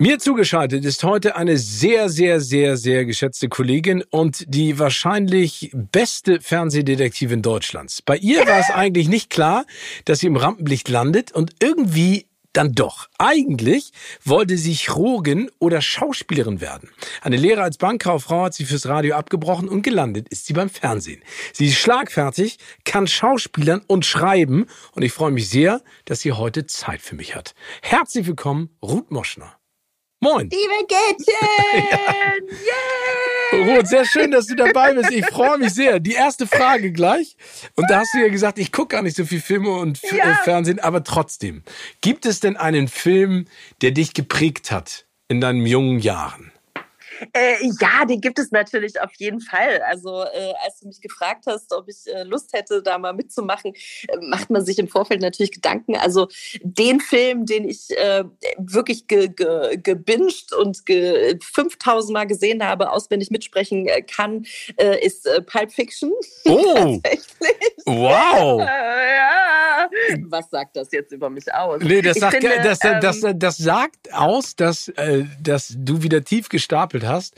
Mir zugeschaltet ist heute eine sehr, sehr, sehr, sehr geschätzte Kollegin und die wahrscheinlich beste Fernsehdetektivin Deutschlands. Bei ihr war es eigentlich nicht klar, dass sie im Rampenlicht landet und irgendwie dann doch. Eigentlich wollte sie Chirurgin oder Schauspielerin werden. Eine Lehre als Bankkauffrau hat sie fürs Radio abgebrochen und gelandet ist sie beim Fernsehen. Sie ist schlagfertig, kann Schauspielern und schreiben und ich freue mich sehr, dass sie heute Zeit für mich hat. Herzlich willkommen, Ruth Moschner. Moin. Liebe Kätchen! yeah! Ruth, sehr schön, dass du dabei bist. Ich freue mich sehr. Die erste Frage gleich. Und da hast du ja gesagt, ich gucke gar nicht so viel Filme und ja. Äh, Fernsehen, aber trotzdem. Gibt es denn einen Film, der dich geprägt hat in deinen jungen Jahren? Äh, ja, den gibt es natürlich auf jeden Fall. Also äh, als du mich gefragt hast, ob ich äh, Lust hätte, da mal mitzumachen, äh, macht man sich im Vorfeld natürlich Gedanken. Also den Film, den ich äh, wirklich ge, ge, gebinged und ge 5000 Mal gesehen habe, auswendig mitsprechen kann, ist Pulp Fiction. Oh! wow! ja. Was sagt das jetzt über mich aus? Nee, das, sagt, finde, das, das, ähm, das, sagt aus, dass, dass du wieder tief gestapelt hast hast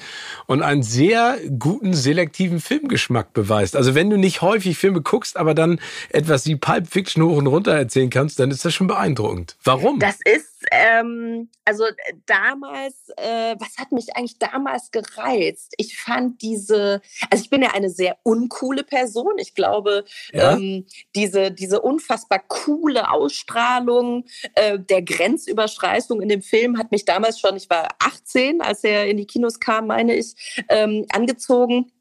und einen sehr guten selektiven Filmgeschmack beweist. Also wenn du nicht häufig Filme guckst, aber dann etwas wie Pulp Fiction hoch und runter erzählen kannst, dann ist das schon beeindruckend. Warum? Das ist ähm, also äh, damals, äh, was hat mich eigentlich damals gereizt? Ich fand diese, also ich bin ja eine sehr uncoole Person. Ich glaube, ja. ähm, diese, diese unfassbar coole Ausstrahlung äh, der Grenzüberschreitung in dem Film hat mich damals schon, ich war 18, als er in die Kinos kam, meine ich, ähm, angezogen.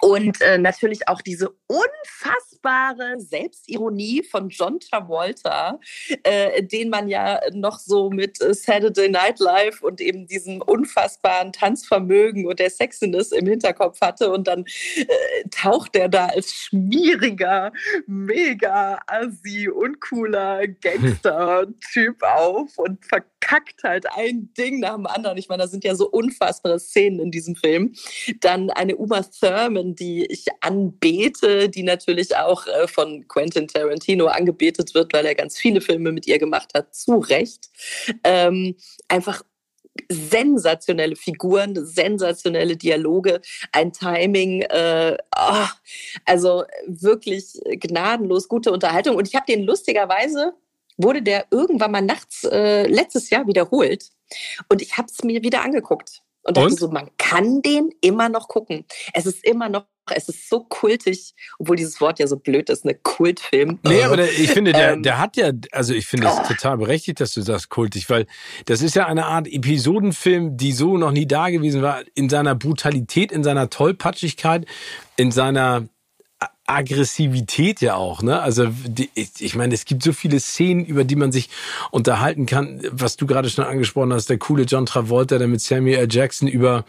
Und äh, natürlich auch diese unfassbare Selbstironie von John Travolta, äh, den man ja noch so mit äh, Saturday Night Live und eben diesem unfassbaren Tanzvermögen und der Sexiness im Hinterkopf hatte. Und dann äh, taucht er da als schmieriger, mega assi, uncooler Gangster-Typ auf und verkackt halt ein Ding nach dem anderen. Ich meine, da sind ja so unfassbare Szenen in diesem Film. Dann eine Uma Thurman, die ich anbete, die natürlich auch äh, von Quentin Tarantino angebetet wird, weil er ganz viele Filme mit ihr gemacht hat, zu Recht. Ähm, einfach sensationelle Figuren, sensationelle Dialoge, ein Timing, äh, oh, also wirklich gnadenlos gute Unterhaltung. Und ich habe den lustigerweise, wurde der irgendwann mal nachts äh, letztes Jahr wiederholt. Und ich habe es mir wieder angeguckt. Und dachte so, man kann den immer noch gucken. Es ist immer noch, es ist so kultig, obwohl dieses Wort ja so blöd ist, eine Kultfilm. Nee, aber der, ich finde, der, ähm, der hat ja, also ich finde es oh. total berechtigt, dass du sagst kultig, weil das ist ja eine Art Episodenfilm, die so noch nie da gewesen war, in seiner Brutalität, in seiner Tollpatschigkeit, in seiner Aggressivität ja auch, ne? Also die, ich, meine, es gibt so viele Szenen, über die man sich unterhalten kann, was du gerade schon angesprochen hast, der coole John Travolta, der mit Samuel L. Jackson über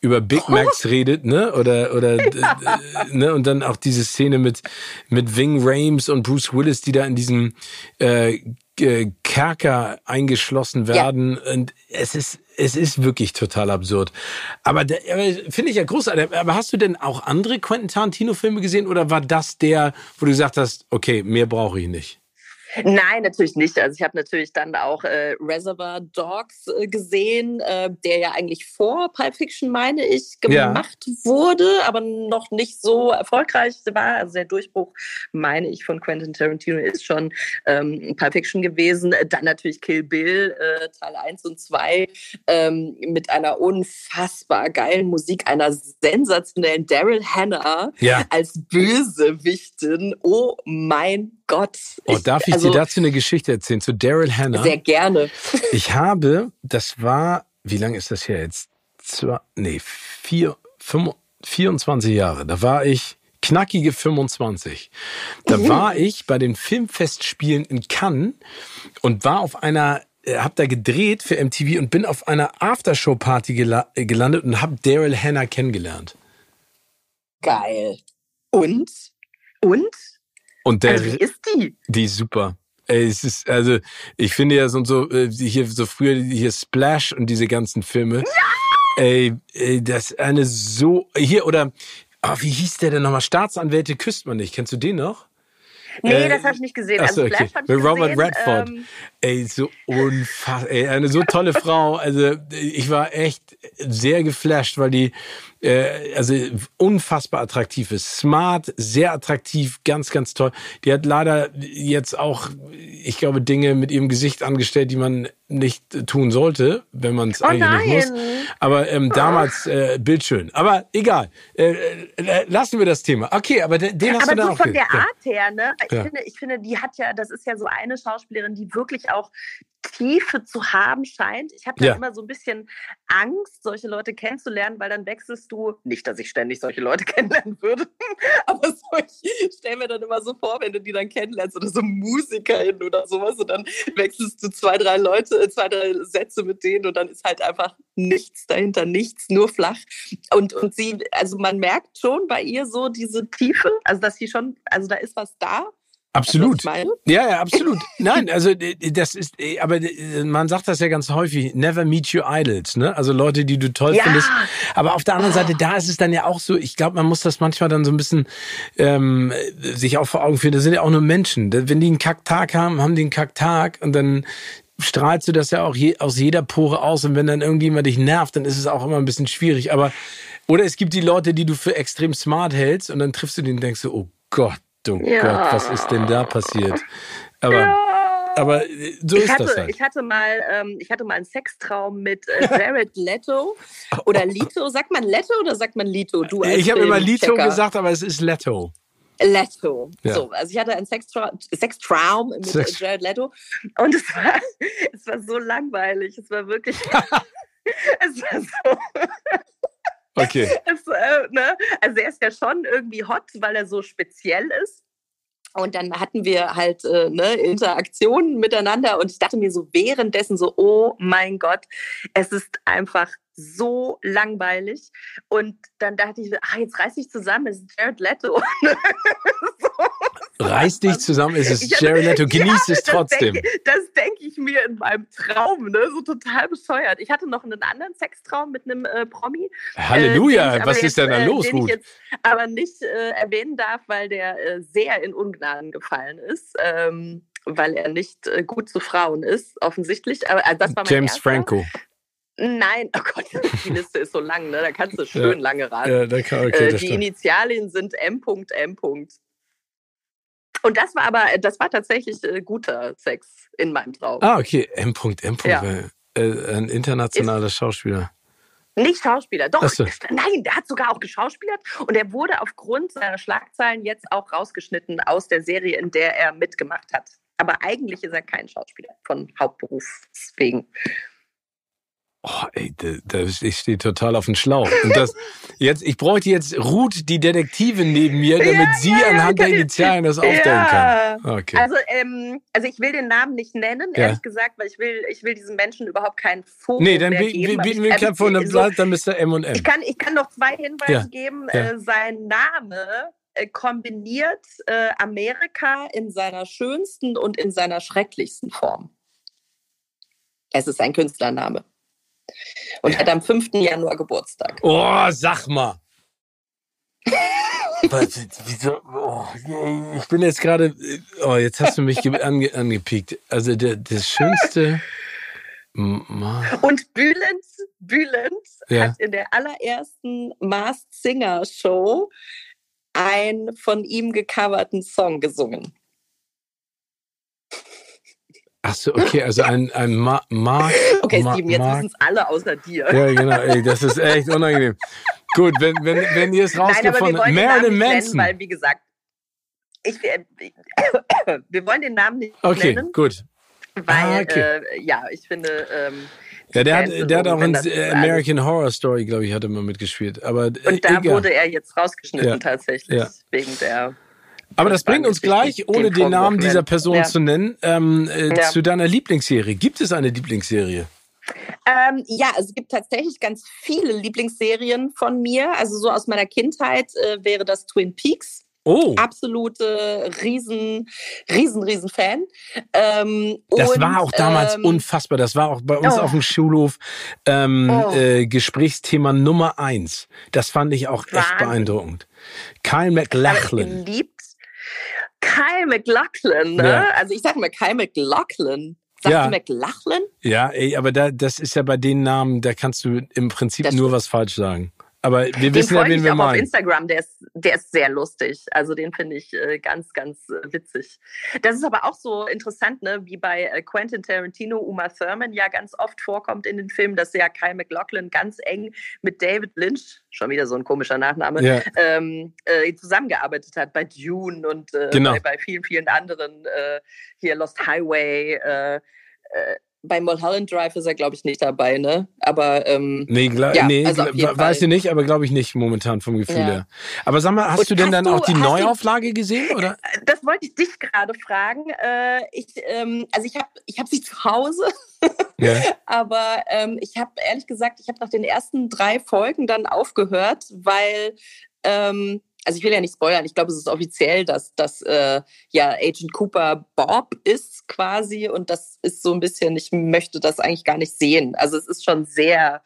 über Big Macs redet, ne? Oder oder ja. äh, ne? Und dann auch diese Szene mit mit Ving Rames und Bruce Willis, die da in diesem äh, Kerker eingeschlossen werden. Ja. Und es ist, es ist wirklich total absurd. Aber, finde ich ja großartig. Aber hast du denn auch andere Quentin Tarantino-Filme gesehen oder war das der, wo du gesagt hast, okay, mehr brauche ich nicht? Nein, natürlich nicht. Also ich habe natürlich dann auch äh, Reservoir Dogs äh, gesehen, äh, der ja eigentlich vor Pulp Fiction, meine ich, gemacht ja. wurde, aber noch nicht so erfolgreich war. Also der Durchbruch, meine ich, von Quentin Tarantino ist schon ähm, Pulp Fiction gewesen. Dann natürlich Kill Bill, äh, Teil 1 und 2, ähm, mit einer unfassbar geilen Musik, einer sensationellen Daryl Hannah ja. als Bösewichtin. Oh mein Gott. Oh, darf ich also, dir dazu eine Geschichte erzählen zu Daryl Hannah? Sehr gerne. Ich habe, das war, wie lange ist das her jetzt? Zwei, nee, vier, fünf, 24 Jahre. Da war ich knackige 25. Da mhm. war ich bei den Filmfestspielen in Cannes und war auf einer äh, hab da gedreht für MTV und bin auf einer Aftershow-Party gelandet und hab Daryl Hannah kennengelernt. Geil. Und? Und? Und der, also, wie ist die? Die ist super. Ey, es ist, also, ich finde ja so, so, äh, hier, so früher, hier Splash und diese ganzen Filme. Ja! Ey, ey, das ist eine so, hier, oder, oh, wie hieß der denn nochmal? Staatsanwälte küsst man nicht. Kennst du den noch? Nee, äh, das habe ich nicht gesehen. Also okay. Mit Robert Redford. Ähm, ey, so unfassbar. Ey, eine so tolle Frau. Also ich war echt sehr geflasht, weil die äh, also unfassbar attraktiv ist. Smart, sehr attraktiv, ganz, ganz toll. Die hat leider jetzt auch, ich glaube, Dinge mit ihrem Gesicht angestellt, die man nicht tun sollte, wenn man es oh eigentlich nein. nicht muss. Aber ähm, damals äh, bildschön. Aber egal. Äh, äh, lassen wir das Thema. Okay, aber den, den hast aber du dann auch von der Art her, ne? Ich, ja. finde, ich finde, die hat ja, das ist ja so eine Schauspielerin, die wirklich auch Tiefe zu haben scheint. Ich habe da ja. immer so ein bisschen Angst, solche Leute kennenzulernen, weil dann wechselst du, nicht, dass ich ständig solche Leute kennenlernen würde, aber so, ich stelle mir dann immer so vor, wenn du die dann kennenlernst oder so Musikerin oder sowas und dann wechselst du zwei, drei Leute, zwei, drei Sätze mit denen und dann ist halt einfach nichts dahinter, nichts, nur flach. Und, und sie, also man merkt schon bei ihr so diese Tiefe, also dass sie schon, also da ist was da Absolut. Ja, ja, absolut. Nein, also das ist, aber man sagt das ja ganz häufig, never meet your idols, ne? Also Leute, die du toll ja. findest. Aber auf der anderen Seite, da ist es dann ja auch so, ich glaube, man muss das manchmal dann so ein bisschen ähm, sich auch vor Augen führen. Das sind ja auch nur Menschen. Wenn die einen Kacktag haben, haben die einen Kacktag und dann strahlst du das ja auch je, aus jeder Pore aus. Und wenn dann irgendjemand dich nervt, dann ist es auch immer ein bisschen schwierig. Aber oder es gibt die Leute, die du für extrem smart hältst und dann triffst du den und denkst so, oh Gott du ja. Gott, was ist denn da passiert? Aber, ja. aber äh, so ich ist hatte, das halt. Ich hatte mal, ähm, ich hatte mal einen Sextraum mit äh, Jared Leto oder Lito. Sagt man Leto oder sagt man Lito? Du ich habe immer Lito gesagt, aber es ist Leto. Leto. Ja. So, also ich hatte einen Sextraum, Sextraum mit Sex. Jared Leto und es war, es war so langweilig. Es war wirklich, es war so. Okay. Es, äh, ne? Also er ist ja schon irgendwie hot, weil er so speziell ist. Und dann hatten wir halt äh, ne, Interaktionen miteinander und ich dachte mir so währenddessen so, oh mein Gott, es ist einfach so langweilig. Und dann dachte ich, ach, jetzt reiß dich zusammen, es ist Jared Leto. so. Reiß dich zusammen, es ist Jared Leto, genieß ja, es trotzdem. Das denke denk ich mir in meinem Traum, ne? so total bescheuert. Ich hatte noch einen anderen Sextraum mit einem äh, Promi. Halleluja, äh, was ist jetzt, denn da äh, los, den Ruth? ich jetzt aber nicht äh, erwähnen darf, weil der äh, sehr in Ungnaden gefallen ist. Ähm, weil er nicht äh, gut zu Frauen ist, offensichtlich. Aber also das war mein James erster. Franco. Nein, oh Gott, die Liste ist so lang, ne? da kannst du schön ja, lange raten. Ja, da kann, okay, äh, die Initialien sind M.M. Und das war aber, das war tatsächlich äh, guter Sex in meinem Traum. Ah, okay, M.M. Ja. Äh, ein internationaler ist, Schauspieler. Nicht Schauspieler, doch. So. Nein, der hat sogar auch geschauspielert und er wurde aufgrund seiner Schlagzeilen jetzt auch rausgeschnitten aus der Serie, in der er mitgemacht hat. Aber eigentlich ist er kein Schauspieler von Hauptberufs wegen. Oh, ey, da, da, ich stehe total auf dem Schlauch. Und das, jetzt, ich bräuchte jetzt Ruth, die Detektive neben mir, damit ja, sie ja, anhand der Initialen das aufstellen kann. Okay. Also, ähm, also ich will den Namen nicht nennen, ehrlich gesagt, weil ich will, ich will diesen Menschen überhaupt keinen Fokus Nee, dann bieten wir keinen also, von so, dann Mr. M und M. Ich kann, ich kann noch zwei Hinweise geben. Äh, sein Name äh, kombiniert äh, Amerika in seiner schönsten und in seiner schrecklichsten Form. Es ist ein Künstlername und ja. hat am 5. Januar Geburtstag. Oh, sag mal. Wieso? Oh, ich bin jetzt gerade. Oh, jetzt hast du mich ange, angepiekt. Also der, das Schönste. Und Bülent, Bülent ja. hat in der allerersten Masked Singer Show einen von ihm gecoverten Song gesungen. Ach so, okay, also ein, ein Ma Mark. Okay, Ma Steven, jetzt wissen es alle außer dir. Ja, genau, ey, das ist echt unangenehm. Gut, wenn, wenn, wenn ihr es rausgefunden habt, Marilyn Manson. Nennen, weil, wie gesagt, ich, äh, wir wollen den Namen nicht okay, nennen. Okay, gut. Weil, ah, okay. äh, ja, ich finde. Ähm, ja, der hat, der hat auch in American Horror Story, glaube ich, hat er mal mitgespielt. Aber, und da egal. wurde er jetzt rausgeschnitten ja. tatsächlich, ja. wegen der. Aber das bringt uns gleich, ohne den, den Namen dieser Person ja. zu nennen, ähm, äh, zu deiner Lieblingsserie. Gibt es eine Lieblingsserie? Ähm, ja, es gibt tatsächlich ganz viele Lieblingsserien von mir. Also so aus meiner Kindheit äh, wäre das Twin Peaks. Oh. Absolute riesen, riesen, riesen Fan. Ähm, das und, war auch damals ähm, unfassbar. Das war auch bei uns oh. auf dem Schulhof ähm, oh. äh, Gesprächsthema Nummer eins. Das fand ich auch echt beeindruckend. Kyle McLachlan. Kyle McLachlan, ne? Ja. Also ich sag mal Kyle McLachlan. Sagst ja. du McLachlan? Ja, ey, aber da, das ist ja bei den Namen, da kannst du im Prinzip das nur was falsch sagen. Aber wir den wissen ja, wen wir auch meinen. auf Instagram, der ist, der ist sehr lustig. Also den finde ich äh, ganz, ganz äh, witzig. Das ist aber auch so interessant, ne? wie bei äh, Quentin Tarantino, Uma Thurman ja ganz oft vorkommt in den Filmen, dass ja Kyle McLaughlin ganz eng mit David Lynch, schon wieder so ein komischer Nachname, ja. ähm, äh, zusammengearbeitet hat bei Dune und äh, genau. bei, bei, vielen, vielen anderen, äh, hier Lost Highway, bei Mulholland Drive ist er, glaube ich, nicht dabei, ne? Aber ähm, nee, ja, nee also weiß ich nicht, aber glaube ich nicht momentan vom Gefühl ja. her. Aber sag mal, hast Und du denn dann du, auch die Neuauflage du, gesehen, oder? Das wollte ich dich gerade fragen. Äh, ich, ähm, also ich habe, ich habe sie zu Hause. Ja. aber ähm, ich habe ehrlich gesagt, ich habe nach den ersten drei Folgen dann aufgehört, weil ähm, also ich will ja nicht spoilern, ich glaube, es ist offiziell, dass, dass äh, ja Agent Cooper Bob ist quasi und das ist so ein bisschen, ich möchte das eigentlich gar nicht sehen. Also es ist schon sehr,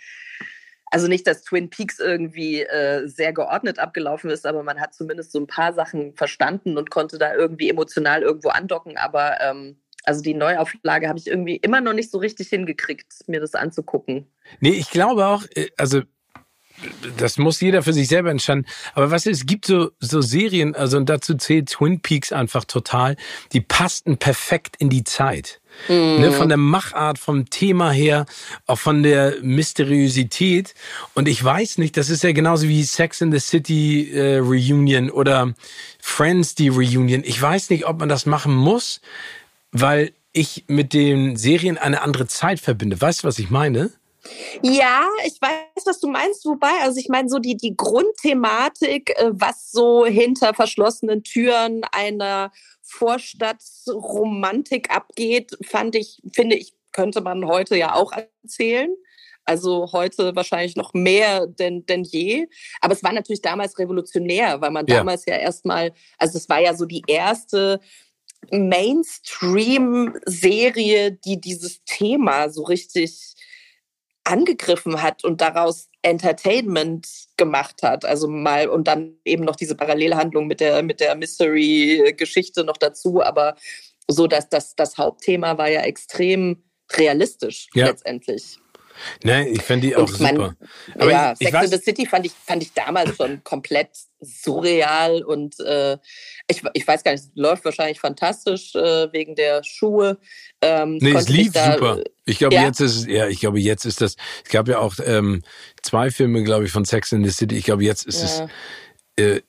also nicht, dass Twin Peaks irgendwie äh, sehr geordnet abgelaufen ist, aber man hat zumindest so ein paar Sachen verstanden und konnte da irgendwie emotional irgendwo andocken, aber ähm, also die Neuauflage habe ich irgendwie immer noch nicht so richtig hingekriegt, mir das anzugucken. Nee, ich glaube auch, äh, also das muss jeder für sich selber entscheiden. Aber was ist, es gibt so, so Serien, also und dazu zählt Twin Peaks einfach total, die passten perfekt in die Zeit. Mhm. Ne, von der Machart, vom Thema her, auch von der Mysteriosität. Und ich weiß nicht, das ist ja genauso wie Sex in the City äh, Reunion oder Friends die Reunion. Ich weiß nicht, ob man das machen muss, weil ich mit den Serien eine andere Zeit verbinde. Weißt du, was ich meine? Ja, ich weiß, was du meinst. Wobei, also ich meine, so die, die Grundthematik, äh, was so hinter verschlossenen Türen einer Vorstadtromantik abgeht, fand ich, finde ich, könnte man heute ja auch erzählen. Also heute wahrscheinlich noch mehr denn, denn je. Aber es war natürlich damals revolutionär, weil man ja. damals ja erstmal, also es war ja so die erste Mainstream-Serie, die dieses Thema so richtig angegriffen hat und daraus Entertainment gemacht hat. Also mal und dann eben noch diese Parallelhandlung mit der, mit der Mystery-Geschichte noch dazu. Aber so, dass das, das Hauptthema war ja extrem realistisch ja. letztendlich. Ne, ich finde die auch und super. Aber ja, ich, ich Sex in the City fand ich, fand ich damals schon komplett surreal und äh, ich, ich weiß gar nicht, es läuft wahrscheinlich fantastisch äh, wegen der Schuhe. Ähm, nee, es lief da, super. Ich glaube, ja. jetzt ist ja, ich glaube, jetzt ist das. Es gab ja auch ähm, zwei Filme, glaube ich, von Sex in the City. Ich glaube, jetzt ist ja. es. Äh,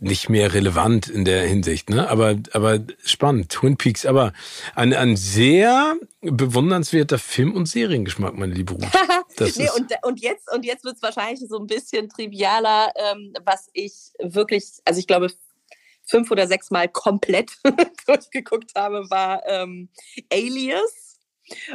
nicht mehr relevant in der Hinsicht, ne? Aber, aber spannend, Twin Peaks, aber ein, ein sehr bewundernswerter Film- und Seriengeschmack, meine liebe Ruth. nee, und, und jetzt, und jetzt wird es wahrscheinlich so ein bisschen trivialer, ähm, was ich wirklich, also ich glaube, fünf oder sechs Mal komplett durchgeguckt habe, war ähm, Alias.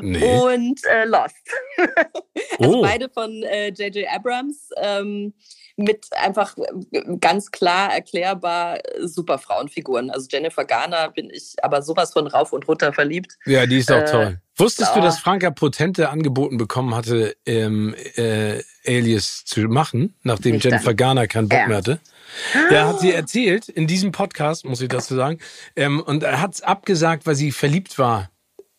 Nee. Und äh, Lost. also oh. beide von J.J. Äh, Abrams. Ähm, mit einfach äh, ganz klar erklärbar äh, super Frauenfiguren. Also Jennifer Garner bin ich aber sowas von rauf und runter verliebt. Ja, die ist auch äh, toll. Wusstest oh. du, dass Franka Potente angeboten bekommen hatte, ähm, äh, Alias zu machen, nachdem Nicht Jennifer dann. Garner keinen Bock mehr hatte? Ja, hat sie erzählt in diesem Podcast, muss ich dazu sagen. Ähm, und er hat es abgesagt, weil sie verliebt war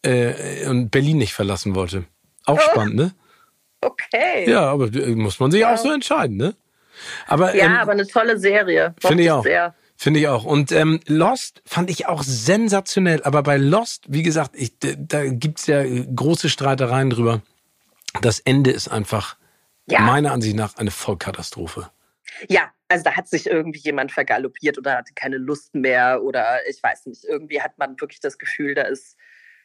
äh, und Berlin nicht verlassen wollte. Auch oh. spannend, ne? Okay. Ja, aber äh, muss man sich ja. auch so entscheiden, ne? Aber, ja, ähm, aber eine tolle Serie. Finde ich auch. Finde ich auch. Und ähm, Lost fand ich auch sensationell. Aber bei Lost, wie gesagt, ich, da gibt's ja große Streitereien drüber. Das Ende ist einfach ja. meiner Ansicht nach eine Vollkatastrophe. Ja, also da hat sich irgendwie jemand vergaloppiert oder hatte keine Lust mehr oder ich weiß nicht, irgendwie hat man wirklich das Gefühl, da ist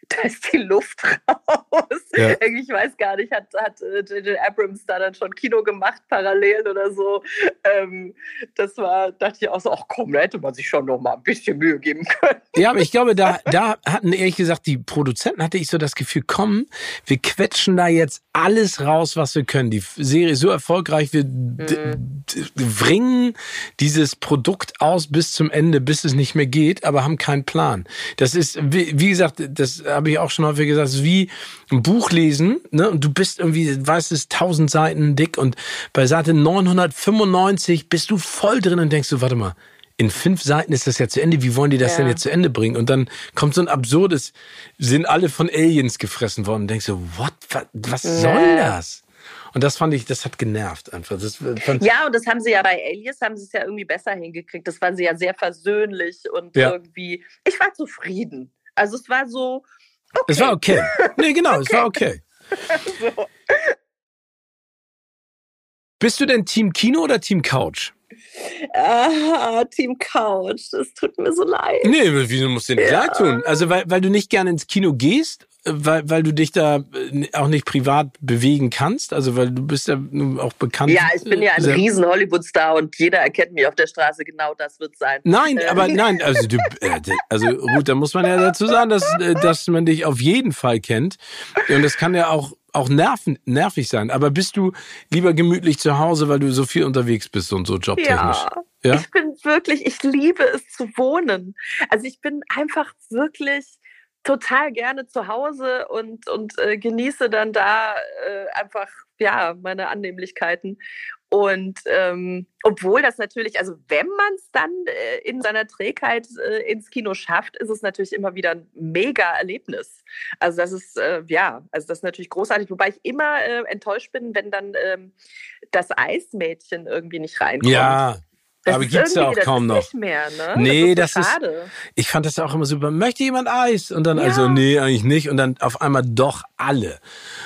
da ist die Luft raus. Ja. Ich weiß gar nicht, hat, hat J.J. Äh, Abrams da dann schon Kino gemacht, parallel oder so. Ähm, das war, dachte ich auch so, ach komm, da hätte man sich schon noch mal ein bisschen Mühe geben können. Ja, aber ich glaube, da, da hatten ehrlich gesagt die Produzenten, hatte ich so das Gefühl, komm, wir quetschen da jetzt alles raus, was wir können. Die Serie ist so erfolgreich, wir mhm. bringen dieses Produkt aus bis zum Ende, bis es nicht mehr geht, aber haben keinen Plan. Das ist, wie, wie gesagt, das habe ich auch schon häufig gesagt, ist wie ein Buch lesen, ne? Und du bist irgendwie, weißt es, tausend Seiten dick und bei Seite 995 bist du voll drin und denkst du, warte mal, in fünf Seiten ist das ja zu Ende. Wie wollen die das ja. denn jetzt zu Ende bringen? Und dann kommt so ein absurdes, sind alle von Aliens gefressen worden. Und denkst du, what, was soll das? Und das fand ich, das hat genervt einfach. Ja, und das haben sie ja bei Alias, haben sie es ja irgendwie besser hingekriegt. Das waren sie ja sehr versöhnlich und ja. irgendwie, ich war zufrieden. Also es war so, okay. Es war okay. Nee, genau, okay. es war okay. so. Bist du denn Team Kino oder Team Couch? Ah, Team Couch, das tut mir so leid. Nee, wieso musst du nicht ja. leid tun? Also, weil, weil du nicht gerne ins Kino gehst, weil, weil du dich da äh, auch nicht privat bewegen kannst? Also, weil du bist ja auch bekannt. Ja, ich bin ja ein riesen Hollywood-Star und jeder erkennt mich auf der Straße, genau das wird sein. Nein, äh. aber nein, also du, äh, also gut, da muss man ja dazu sagen, dass, dass man dich auf jeden Fall kennt. Und das kann ja auch auch nerven, nervig sein. Aber bist du lieber gemütlich zu Hause, weil du so viel unterwegs bist und so jobtechnisch? Ja, ja? ich bin wirklich, ich liebe es zu wohnen. Also ich bin einfach wirklich total gerne zu Hause und, und äh, genieße dann da äh, einfach ja meine Annehmlichkeiten. Und ähm, obwohl das natürlich, also wenn man es dann äh, in seiner Trägheit äh, ins Kino schafft, ist es natürlich immer wieder ein mega Erlebnis. Also das ist, äh, ja, also das ist natürlich großartig, wobei ich immer äh, enttäuscht bin, wenn dann ähm, das Eismädchen irgendwie nicht reinkommt. Ja, das aber gibt's ja auch kaum noch. Nicht mehr, ne? Nee, das ist, das ist, Ich fand das auch immer super. Möchte jemand Eis? Und dann, also, ja. also, nee, eigentlich nicht. Und dann auf einmal doch alle.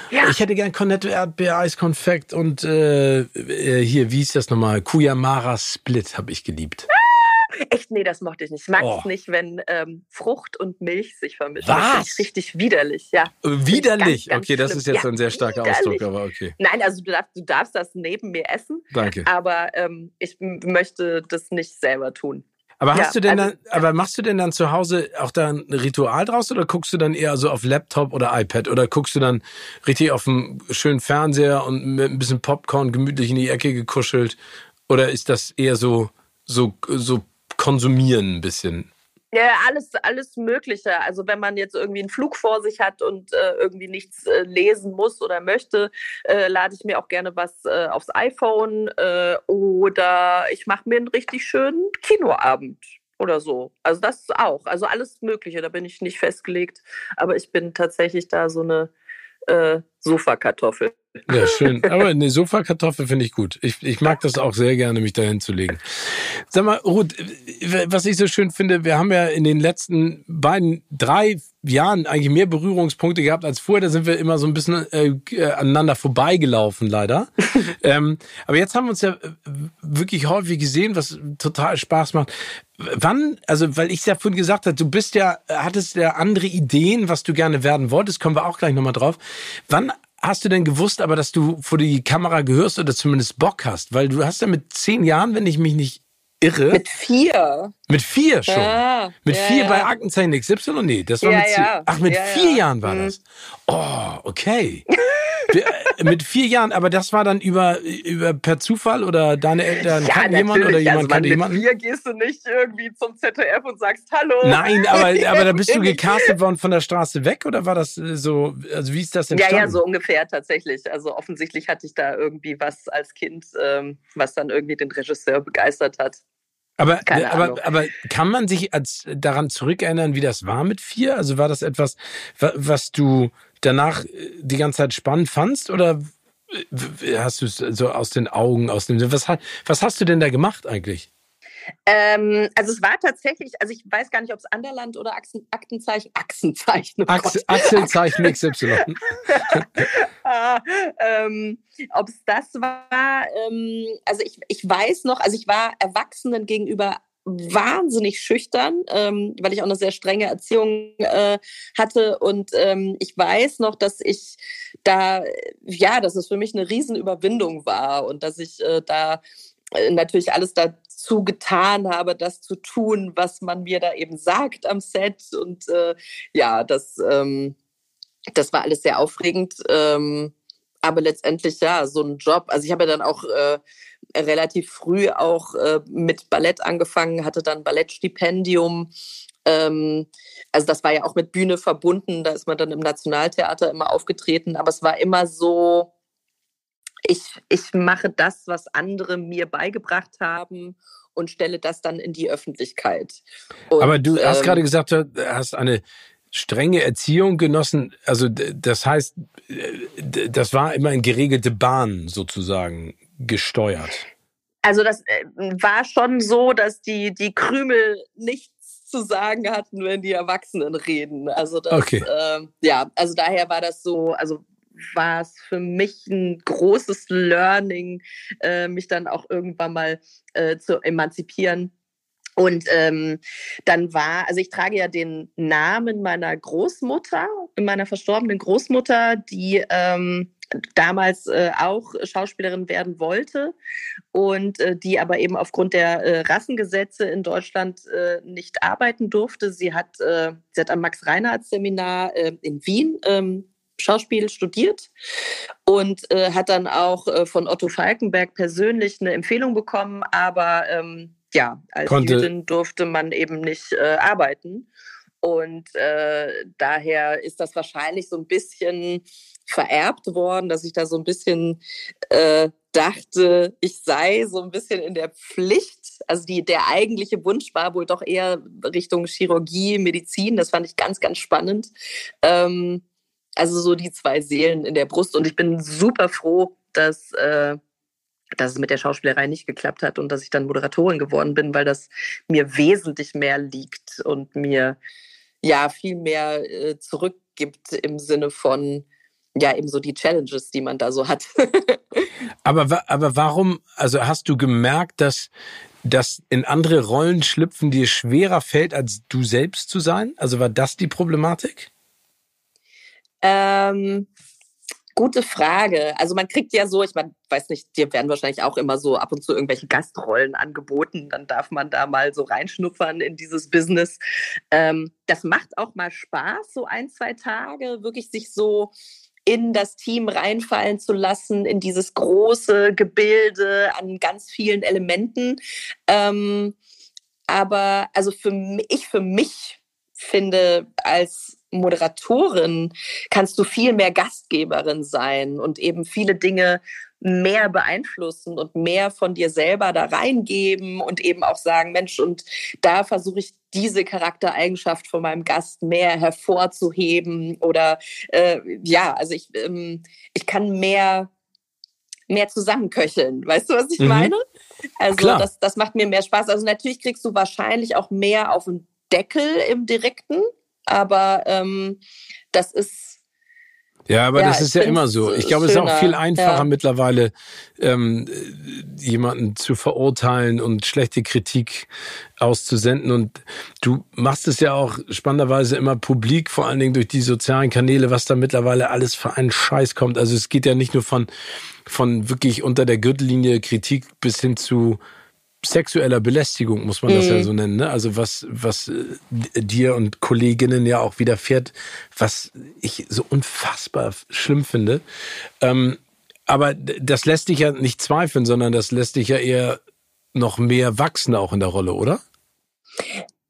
Ja. Ich hätte gern Cornetto Erdbeer, Eis, Konfekt und äh, äh, hier, wie ist das nochmal? Kuyamara Split habe ich geliebt. Ah! Echt, nee, das mochte ich nicht. Ich mag oh. es nicht, wenn ähm, Frucht und Milch sich vermischen. Was? Das ist richtig widerlich, ja. Äh, widerlich? Ganz, ganz okay, das ist jetzt ja, ein sehr starker widerlich. Ausdruck, aber okay. Nein, also du darfst, du darfst das neben mir essen. Danke. Aber ähm, ich möchte das nicht selber tun. Aber hast ja, du denn also, dann, aber machst du denn dann zu Hause auch da ein Ritual draus oder guckst du dann eher so auf Laptop oder iPad oder guckst du dann richtig auf einem schönen Fernseher und mit ein bisschen Popcorn gemütlich in die Ecke gekuschelt? Oder ist das eher so, so, so konsumieren ein bisschen? Ja, alles, alles Mögliche. Also wenn man jetzt irgendwie einen Flug vor sich hat und äh, irgendwie nichts äh, lesen muss oder möchte, äh, lade ich mir auch gerne was äh, aufs iPhone äh, oder ich mache mir einen richtig schönen Kinoabend oder so. Also das auch. Also alles Mögliche. Da bin ich nicht festgelegt. Aber ich bin tatsächlich da so eine äh, Sofakartoffel. Ja, schön. Aber eine Sofakartoffel finde ich gut. Ich, ich mag das auch sehr gerne, mich dahin zu legen. Sag mal, Ruth, was ich so schön finde, wir haben ja in den letzten beiden, drei Jahren eigentlich mehr Berührungspunkte gehabt als vorher. Da sind wir immer so ein bisschen äh, aneinander vorbeigelaufen, leider. ähm, aber jetzt haben wir uns ja wirklich häufig gesehen, was total Spaß macht. Wann, also weil ich ja vorhin gesagt habe, du bist ja, hattest ja andere Ideen, was du gerne werden wolltest, kommen wir auch gleich nochmal drauf. Wann hast du denn gewusst, aber dass du vor die Kamera gehörst oder zumindest Bock hast? Weil du hast ja mit zehn Jahren, wenn ich mich nicht irre. Mit vier. Mit vier schon. Ja, mit ja, vier ja. bei Aktenzeichen XY? Nee, das war mit zehn. Ach, mit vier Jahren war mhm. das. Oh, okay. Äh, mit vier Jahren, aber das war dann über, über per Zufall oder deine Eltern ja, kannten jemanden oder jemand also, kannte jemanden? Mit vier gehst du nicht irgendwie zum ZDF und sagst Hallo. Nein, aber, aber da bist du gecastet worden von der Straße weg oder war das äh, so, also wie ist das entstanden? Ja, ja, so ungefähr tatsächlich. Also offensichtlich hatte ich da irgendwie was als Kind, ähm, was dann irgendwie den Regisseur begeistert hat. Aber, aber, aber kann man sich als daran zurückerinnern, wie das war mit vier? Also war das etwas, was du danach äh, die ganze Zeit spannend fandst oder hast du es so aus den Augen, aus dem was, was hast du denn da gemacht eigentlich? Ähm, also es war tatsächlich, also ich weiß gar nicht, ob es Anderland oder Achsen, Aktenzeichen, Achsenzeichen. Oh Achse, Achsenzeichen XY. ah, ähm, ob es das war, ähm, also ich, ich weiß noch, also ich war Erwachsenen gegenüber wahnsinnig schüchtern, ähm, weil ich auch eine sehr strenge Erziehung äh, hatte. Und ähm, ich weiß noch, dass ich da, ja, dass es für mich eine Riesenüberwindung war und dass ich äh, da äh, natürlich alles dazu getan habe, das zu tun, was man mir da eben sagt am Set. Und äh, ja, das, ähm, das war alles sehr aufregend. Ähm, aber letztendlich ja, so ein Job. Also ich habe ja dann auch äh, relativ früh auch äh, mit Ballett angefangen, hatte dann Ballettstipendium. Ähm, also das war ja auch mit Bühne verbunden. Da ist man dann im Nationaltheater immer aufgetreten. Aber es war immer so, ich, ich mache das, was andere mir beigebracht haben und stelle das dann in die Öffentlichkeit. Und, Aber du hast ähm, gerade gesagt, du hast eine strenge Erziehung genossen. Also das heißt, das war immer in geregelte Bahnen sozusagen gesteuert. Also das äh, war schon so, dass die, die Krümel nichts zu sagen hatten, wenn die Erwachsenen reden. Also das, okay. äh, ja, also daher war das so, also war es für mich ein großes Learning, äh, mich dann auch irgendwann mal äh, zu emanzipieren und ähm, dann war, also ich trage ja den Namen meiner Großmutter, meiner verstorbenen Großmutter, die ähm, damals äh, auch Schauspielerin werden wollte und äh, die aber eben aufgrund der äh, Rassengesetze in Deutschland äh, nicht arbeiten durfte. Sie hat, sie hat am Max-Reinhardt-Seminar in Wien ähm, Schauspiel studiert und hat dann auch von Otto Falkenberg persönlich eine Empfehlung bekommen, aber ähm, ja, als Konnte. Jüdin durfte man eben nicht äh, arbeiten. Und äh, daher ist das wahrscheinlich so ein bisschen vererbt worden, dass ich da so ein bisschen äh, dachte, ich sei so ein bisschen in der Pflicht. Also die, der eigentliche Wunsch war wohl doch eher Richtung Chirurgie, Medizin. Das fand ich ganz, ganz spannend. Ähm, also so die zwei Seelen in der Brust. Und ich bin super froh, dass äh, dass es mit der Schauspielerei nicht geklappt hat und dass ich dann Moderatorin geworden bin, weil das mir wesentlich mehr liegt und mir ja viel mehr äh, zurückgibt im Sinne von ja eben so die Challenges, die man da so hat. aber aber warum? Also hast du gemerkt, dass dass in andere Rollen schlüpfen dir schwerer fällt, als du selbst zu sein? Also war das die Problematik? Ähm, Gute Frage. Also man kriegt ja so, ich meine, weiß nicht, dir werden wahrscheinlich auch immer so ab und zu irgendwelche Gastrollen angeboten. Dann darf man da mal so reinschnuppern in dieses Business. Ähm, das macht auch mal Spaß, so ein, zwei Tage, wirklich sich so in das Team reinfallen zu lassen, in dieses große Gebilde an ganz vielen Elementen. Ähm, aber also für ich für mich finde, als Moderatorin kannst du viel mehr Gastgeberin sein und eben viele Dinge mehr beeinflussen und mehr von dir selber da reingeben und eben auch sagen, Mensch, und da versuche ich diese Charaktereigenschaft von meinem Gast mehr hervorzuheben oder äh, ja, also ich, ähm, ich kann mehr mehr zusammenköcheln. Weißt du, was ich mhm. meine? Also das, das macht mir mehr Spaß. Also natürlich kriegst du wahrscheinlich auch mehr auf den Deckel im Direkten, aber ähm, das ist ja, aber ja, das ist ja immer so. Ich glaube, schöner. es ist auch viel einfacher ja. mittlerweile, ähm, jemanden zu verurteilen und schlechte Kritik auszusenden. Und du machst es ja auch spannenderweise immer publik, vor allen Dingen durch die sozialen Kanäle, was da mittlerweile alles für einen Scheiß kommt. Also es geht ja nicht nur von, von wirklich unter der Gürtellinie Kritik bis hin zu sexueller Belästigung, muss man das mhm. ja so nennen. Ne? Also was, was äh, dir und Kolleginnen ja auch widerfährt, was ich so unfassbar schlimm finde. Ähm, aber das lässt dich ja nicht zweifeln, sondern das lässt dich ja eher noch mehr wachsen auch in der Rolle, oder?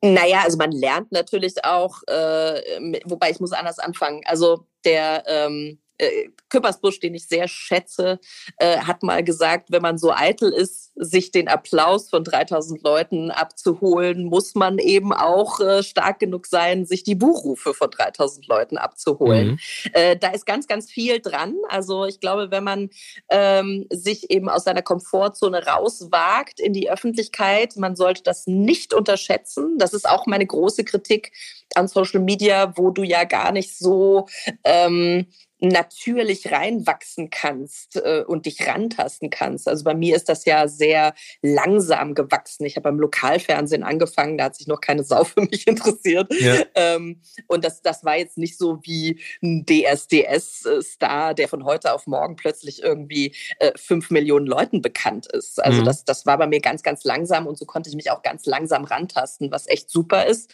Naja, also man lernt natürlich auch, äh, wobei ich muss anders anfangen. Also der ähm, äh, Küppersbusch, den ich sehr schätze, äh, hat mal gesagt, wenn man so eitel ist, sich den Applaus von 3000 Leuten abzuholen, muss man eben auch äh, stark genug sein, sich die Buchrufe von 3000 Leuten abzuholen. Mhm. Äh, da ist ganz, ganz viel dran. Also ich glaube, wenn man ähm, sich eben aus seiner Komfortzone rauswagt in die Öffentlichkeit, man sollte das nicht unterschätzen. Das ist auch meine große Kritik an Social Media, wo du ja gar nicht so ähm, natürlich reinwachsen kannst äh, und dich rantasten kannst. Also bei mir ist das ja sehr langsam gewachsen. Ich habe beim Lokalfernsehen angefangen, da hat sich noch keine Sau für mich interessiert. Ja. Ähm, und das, das war jetzt nicht so wie ein DSDS-Star, der von heute auf morgen plötzlich irgendwie äh, fünf Millionen Leuten bekannt ist. Also mhm. das, das war bei mir ganz, ganz langsam und so konnte ich mich auch ganz langsam rantasten, was echt super ist.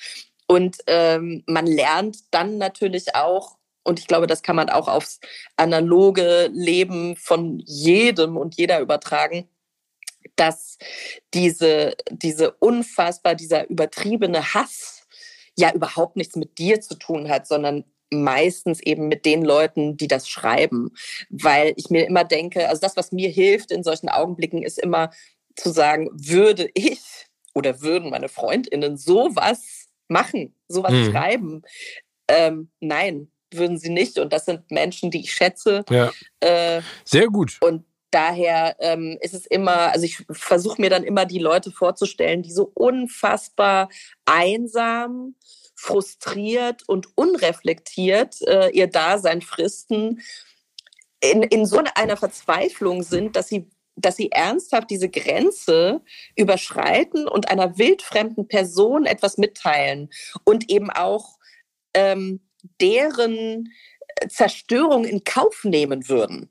Und ähm, man lernt dann natürlich auch, und ich glaube, das kann man auch aufs analoge Leben von jedem und jeder übertragen, dass diese, diese unfassbar, dieser übertriebene Hass ja überhaupt nichts mit dir zu tun hat, sondern meistens eben mit den Leuten, die das schreiben. Weil ich mir immer denke, also das, was mir hilft in solchen Augenblicken, ist immer zu sagen, würde ich oder würden meine Freundinnen sowas machen, sowas hm. schreiben? Ähm, nein, würden sie nicht. Und das sind Menschen, die ich schätze. Ja. Äh, Sehr gut. Und daher ähm, ist es immer, also ich versuche mir dann immer die Leute vorzustellen, die so unfassbar einsam, frustriert und unreflektiert äh, ihr Dasein fristen, in, in so einer Verzweiflung sind, dass sie dass sie ernsthaft diese Grenze überschreiten und einer wildfremden Person etwas mitteilen und eben auch ähm, deren äh, Zerstörung in Kauf nehmen würden.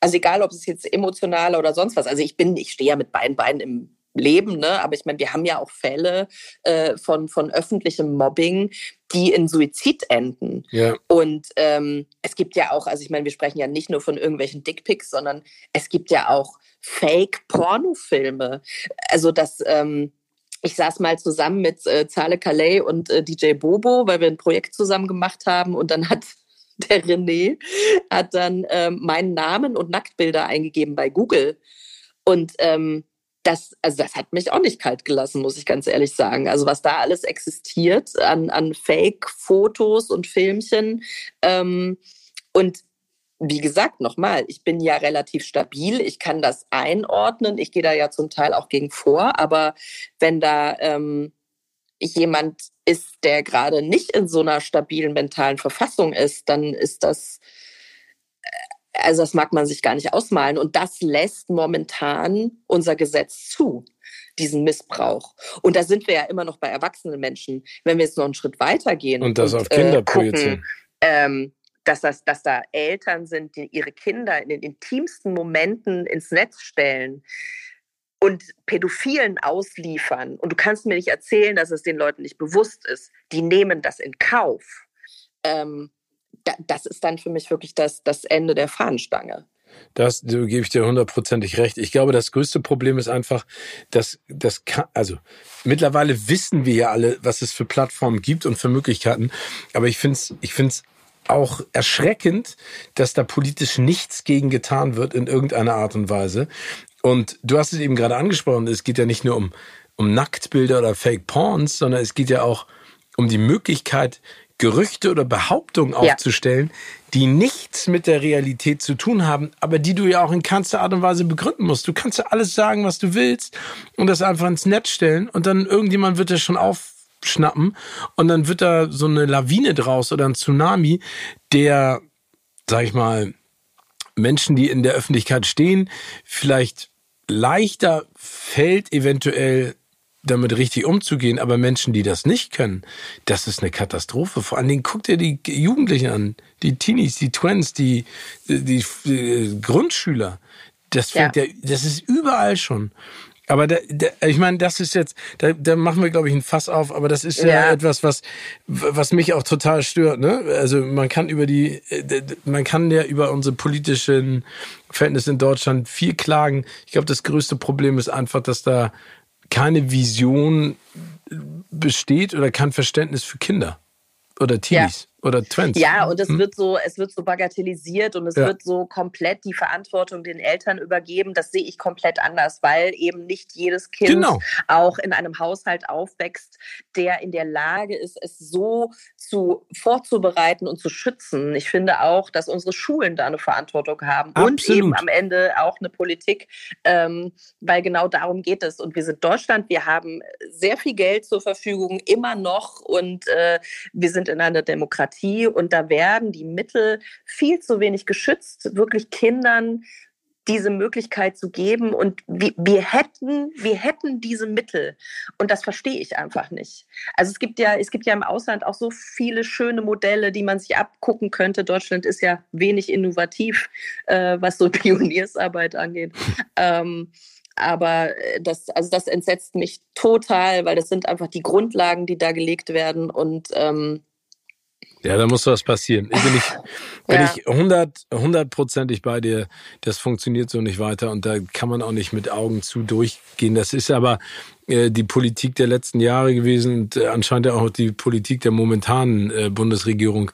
Also egal, ob es jetzt emotional oder sonst was. Also ich bin, ich stehe ja mit beiden Beinen im Leben, ne? Aber ich meine, wir haben ja auch Fälle äh, von, von öffentlichem Mobbing, die in Suizid enden. Ja. Und ähm, es gibt ja auch, also ich meine, wir sprechen ja nicht nur von irgendwelchen Dickpics, sondern es gibt ja auch Fake-Pornofilme. Also das, ähm, ich saß mal zusammen mit äh, Zale Calais und äh, DJ Bobo, weil wir ein Projekt zusammen gemacht haben und dann hat der René hat dann ähm, meinen Namen und Nacktbilder eingegeben bei Google und ähm, das, also das hat mich auch nicht kalt gelassen, muss ich ganz ehrlich sagen. Also was da alles existiert an, an Fake-Fotos und Filmchen ähm, und wie gesagt, nochmal, ich bin ja relativ stabil, ich kann das einordnen, ich gehe da ja zum Teil auch gegen vor, aber wenn da ähm, jemand ist, der gerade nicht in so einer stabilen mentalen Verfassung ist, dann ist das, äh, also das mag man sich gar nicht ausmalen und das lässt momentan unser Gesetz zu diesen Missbrauch. Und da sind wir ja immer noch bei erwachsenen Menschen. Wenn wir jetzt noch einen Schritt weiter gehen und das und, auf Kinder äh, projizieren. Ähm, dass, das, dass da Eltern sind, die ihre Kinder in den intimsten Momenten ins Netz stellen und Pädophilen ausliefern. Und du kannst mir nicht erzählen, dass es den Leuten nicht bewusst ist. Die nehmen das in Kauf. Ähm, da, das ist dann für mich wirklich das, das Ende der Fahnenstange. Das da gebe ich dir hundertprozentig recht. Ich glaube, das größte Problem ist einfach, dass das also mittlerweile wissen wir ja alle, was es für Plattformen gibt und für Möglichkeiten. Aber ich finde es, ich finde es auch erschreckend, dass da politisch nichts gegen getan wird in irgendeiner Art und Weise. Und du hast es eben gerade angesprochen, es geht ja nicht nur um, um Nacktbilder oder Fake Porns, sondern es geht ja auch um die Möglichkeit, Gerüchte oder Behauptungen ja. aufzustellen, die nichts mit der Realität zu tun haben, aber die du ja auch in keinster Art und Weise begründen musst. Du kannst ja alles sagen, was du willst und das einfach ins Netz stellen und dann irgendjemand wird das schon auf schnappen und dann wird da so eine Lawine draus oder ein Tsunami, der, sag ich mal, Menschen, die in der Öffentlichkeit stehen, vielleicht leichter fällt, eventuell damit richtig umzugehen, aber Menschen, die das nicht können, das ist eine Katastrophe. Vor allen Dingen guckt ihr die Jugendlichen an, die Teenies, die Twins, die, die, die, Grundschüler. Das fängt ja. ja, das ist überall schon. Aber da, da, ich meine, das ist jetzt, da, da machen wir, glaube ich, ein Fass auf, aber das ist ja, ja, etwas, was, was mich auch total stört. Ne? Also man kann über die, man kann ja über unsere politischen Verhältnisse in Deutschland viel klagen. Ich glaube, das größte Problem ist einfach, dass da keine Vision besteht oder kein Verständnis für Kinder oder Teenies. Oder Trends. Ja, und es hm. wird so, es wird so bagatellisiert und es ja. wird so komplett die Verantwortung den Eltern übergeben. Das sehe ich komplett anders, weil eben nicht jedes Kind genau. auch in einem Haushalt aufwächst, der in der Lage ist, es so zu vorzubereiten und zu schützen. Ich finde auch, dass unsere Schulen da eine Verantwortung haben Absolut. und eben am Ende auch eine Politik, ähm, weil genau darum geht es. Und wir sind Deutschland, wir haben sehr viel Geld zur Verfügung, immer noch und äh, wir sind in einer Demokratie Demokratie und da werden die Mittel viel zu wenig geschützt, wirklich Kindern diese Möglichkeit zu geben und wir, wir, hätten, wir hätten diese Mittel und das verstehe ich einfach nicht. Also es gibt ja, es gibt ja im Ausland auch so viele schöne Modelle, die man sich abgucken könnte. Deutschland ist ja wenig innovativ, äh, was so Pioniersarbeit angeht. ähm, aber das, also das entsetzt mich total, weil das sind einfach die Grundlagen, die da gelegt werden und ähm, ja, da muss was passieren. Bin ich, bin ja. ich hundertprozentig bei dir. Das funktioniert so nicht weiter und da kann man auch nicht mit Augen zu durchgehen. Das ist aber äh, die Politik der letzten Jahre gewesen und äh, anscheinend auch die Politik der momentanen äh, Bundesregierung.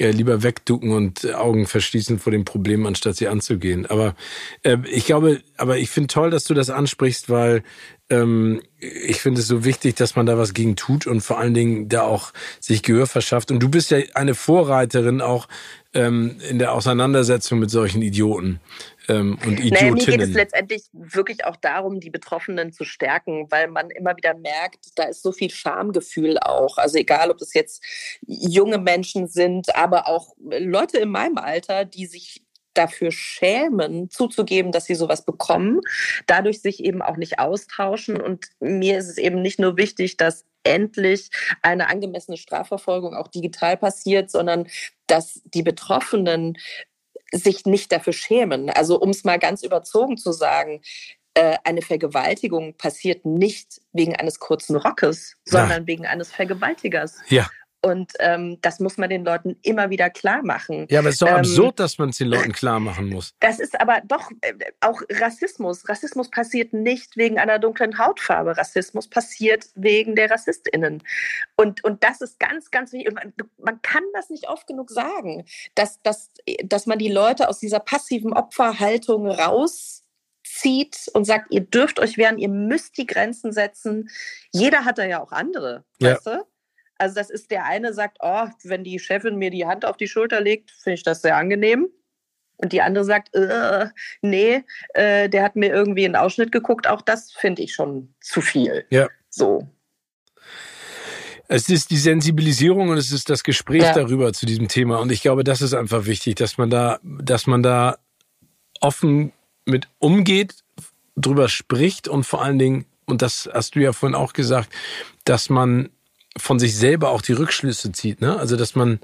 Äh, lieber wegducken und Augen verschließen vor dem Problem, anstatt sie anzugehen. Aber äh, ich glaube, aber ich finde toll, dass du das ansprichst, weil ähm, ich finde es so wichtig, dass man da was gegen tut und vor allen Dingen da auch sich Gehör verschafft. Und du bist ja eine Vorreiterin auch ähm, in der Auseinandersetzung mit solchen Idioten ähm, und Idiotinnen. Naja, mir geht es letztendlich wirklich auch darum, die Betroffenen zu stärken, weil man immer wieder merkt, da ist so viel Schamgefühl auch. Also egal, ob das jetzt junge Menschen sind, aber auch Leute in meinem Alter, die sich dafür schämen, zuzugeben, dass sie sowas bekommen, dadurch sich eben auch nicht austauschen. Und mir ist es eben nicht nur wichtig, dass endlich eine angemessene Strafverfolgung auch digital passiert, sondern dass die Betroffenen sich nicht dafür schämen. Also um es mal ganz überzogen zu sagen, äh, eine Vergewaltigung passiert nicht wegen eines kurzen Rockes, sondern ja. wegen eines Vergewaltigers. Ja. Und ähm, das muss man den Leuten immer wieder klar machen. Ja, aber es ist doch ähm, absurd, dass man es den Leuten klar machen muss. Das ist aber doch äh, auch Rassismus. Rassismus passiert nicht wegen einer dunklen Hautfarbe. Rassismus passiert wegen der RassistInnen. Und, und das ist ganz, ganz wichtig. Man, man kann das nicht oft genug sagen, dass, dass, dass man die Leute aus dieser passiven Opferhaltung rauszieht und sagt, ihr dürft euch wehren, ihr müsst die Grenzen setzen. Jeder hat da ja auch andere, ja. weißt du? Also das ist der eine sagt, oh, wenn die Chefin mir die Hand auf die Schulter legt, finde ich das sehr angenehm. Und die andere sagt, äh, nee, äh, der hat mir irgendwie einen Ausschnitt geguckt. Auch das finde ich schon zu viel. Ja. So. Es ist die Sensibilisierung und es ist das Gespräch ja. darüber zu diesem Thema. Und ich glaube, das ist einfach wichtig, dass man da, dass man da offen mit umgeht, drüber spricht und vor allen Dingen, und das hast du ja vorhin auch gesagt, dass man von sich selber auch die Rückschlüsse zieht. Ne? Also dass man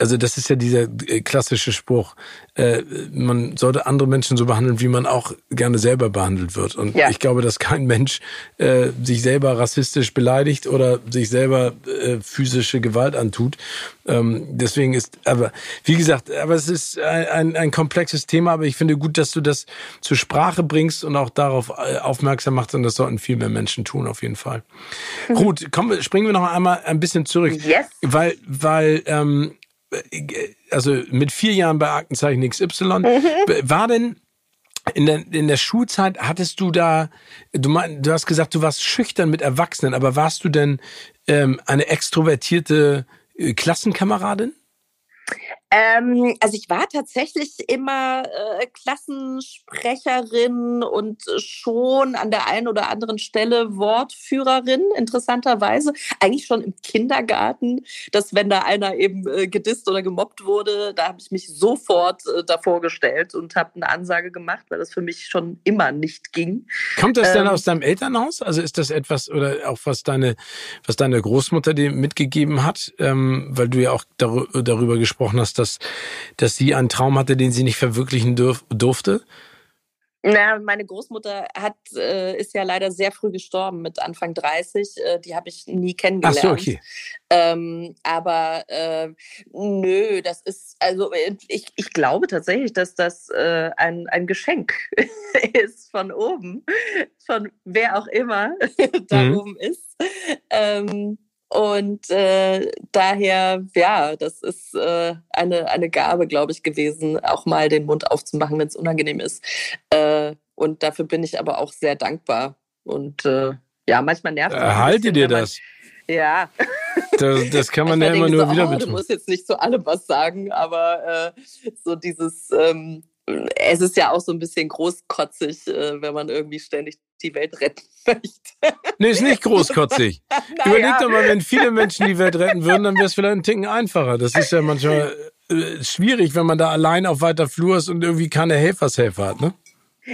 also das ist ja dieser äh, klassische Spruch, äh, man sollte andere Menschen so behandeln, wie man auch gerne selber behandelt wird. Und ja. ich glaube, dass kein Mensch äh, sich selber rassistisch beleidigt oder sich selber äh, physische Gewalt antut. Ähm, deswegen ist, aber wie gesagt, aber es ist ein, ein, ein komplexes Thema, aber ich finde gut, dass du das zur Sprache bringst und auch darauf äh, aufmerksam machst und das sollten viel mehr Menschen tun, auf jeden Fall. Mhm. Gut, komm, springen wir noch einmal ein bisschen zurück. Yes. Weil, weil ähm, also mit vier Jahren bei Aktenzeichen XY, mhm. war denn in der, in der Schulzeit hattest du da, du, mein, du hast gesagt, du warst schüchtern mit Erwachsenen, aber warst du denn ähm, eine extrovertierte äh, Klassenkameradin? Ähm, also ich war tatsächlich immer äh, Klassensprecherin und schon an der einen oder anderen Stelle Wortführerin, interessanterweise. Eigentlich schon im Kindergarten, dass wenn da einer eben äh, gedisst oder gemobbt wurde, da habe ich mich sofort äh, davor gestellt und habe eine Ansage gemacht, weil das für mich schon immer nicht ging. Kommt das ähm, denn aus deinem Elternhaus? Also ist das etwas oder auch was deine, was deine Großmutter dir mitgegeben hat, ähm, weil du ja auch darüber gesprochen hast, dass, dass sie einen Traum hatte, den sie nicht verwirklichen durf, durfte? Na, meine Großmutter hat, äh, ist ja leider sehr früh gestorben mit Anfang 30. Äh, die habe ich nie kennengelernt. Ach so, okay. Ähm, aber äh, nö, das ist, also äh, ich, ich glaube tatsächlich, dass das äh, ein, ein Geschenk ist von oben, von wer auch immer da mhm. oben ist. Ähm, Und äh, daher, ja, das ist äh, eine, eine Gabe, glaube ich, gewesen, auch mal den Mund aufzumachen, wenn es unangenehm ist. Äh, und dafür bin ich aber auch sehr dankbar. Und äh, ja, manchmal nervt es. Erhalte dir das. Ja. Das, das kann man ja immer nur so, wieder oh, Du musst jetzt nicht zu allem was sagen, aber äh, so dieses, ähm, es ist ja auch so ein bisschen großkotzig, äh, wenn man irgendwie ständig die Welt retten möchte. Nee, ist nicht großkotzig. naja. Überleg doch mal, wenn viele Menschen die Welt retten würden, dann wäre es vielleicht ein Ticken einfacher. Das ist ja manchmal äh, schwierig, wenn man da allein auf weiter Flur ist und irgendwie keine Helfershelfer hat, ne?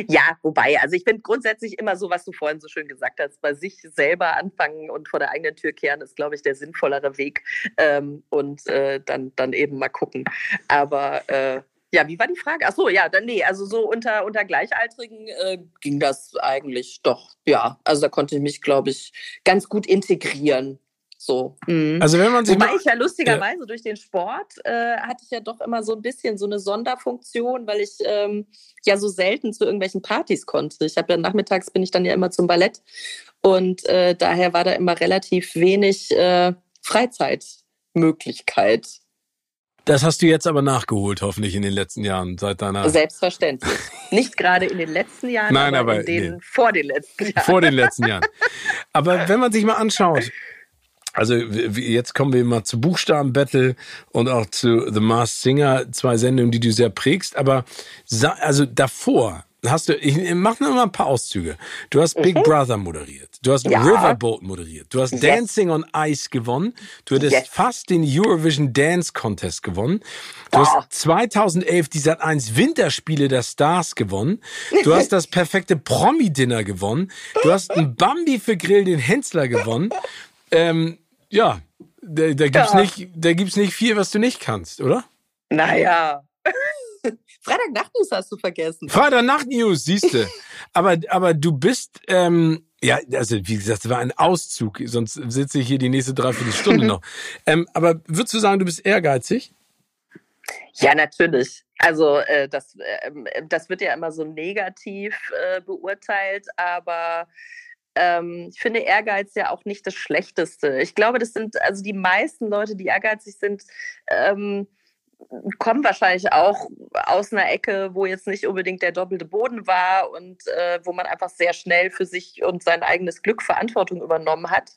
Ja, wobei, also ich finde grundsätzlich immer so, was du vorhin so schön gesagt hast, bei sich selber anfangen und vor der eigenen Tür kehren, ist, glaube ich, der sinnvollere Weg. Ähm, und äh, dann, dann eben mal gucken. Aber äh, ja, wie war die Frage? Ach so, ja, dann nee, also so unter, unter Gleichaltrigen äh, ging das eigentlich doch, ja. Also da konnte ich mich, glaube ich, ganz gut integrieren. So. Mhm. Also wenn man sich Wobei ich ja lustigerweise ja. durch den Sport äh, hatte ich ja doch immer so ein bisschen so eine Sonderfunktion, weil ich ähm, ja so selten zu irgendwelchen Partys konnte. Ich habe ja nachmittags bin ich dann ja immer zum Ballett und äh, daher war da immer relativ wenig äh, Freizeitmöglichkeit. Das hast du jetzt aber nachgeholt, hoffentlich in den letzten Jahren, seit deiner. Selbstverständlich. Nicht gerade in den letzten Jahren, Nein, aber, aber in den, nee. vor den letzten Jahren. Vor den letzten Jahren. Aber wenn man sich mal anschaut, also jetzt kommen wir mal zu Buchstaben-Battle und auch zu The Masked Singer, zwei Sendungen, die du sehr prägst. Aber also davor, hast du, ich mach nur mal ein paar Auszüge. Du hast Big mhm. Brother moderiert. Du hast ja. Riverboat moderiert. Du hast yes. Dancing on Ice gewonnen. Du hattest yes. fast den Eurovision Dance Contest gewonnen. Du oh. hast 2011 die Sat 1 Winterspiele der Stars gewonnen. Du hast das perfekte Promi-Dinner gewonnen. Du hast ein Bambi für Grill den Hensler gewonnen. Ähm, ja, da, da gibt's ja. nicht, da gibt's nicht viel, was du nicht kannst, oder? Naja. Freitag Nacht News hast du vergessen. Freitag Nacht News, siehst du. aber, aber du bist, ähm, ja, also wie gesagt, es war ein Auszug, sonst sitze ich hier die nächste Dreiviertelstunde noch. Ähm, aber würdest du sagen, du bist ehrgeizig? Ja, natürlich. Also äh, das, äh, das wird ja immer so negativ äh, beurteilt, aber ähm, ich finde Ehrgeiz ja auch nicht das Schlechteste. Ich glaube, das sind also die meisten Leute, die ehrgeizig sind, ähm, kommen wahrscheinlich auch aus einer Ecke, wo jetzt nicht unbedingt der doppelte Boden war und äh, wo man einfach sehr schnell für sich und sein eigenes Glück Verantwortung übernommen hat.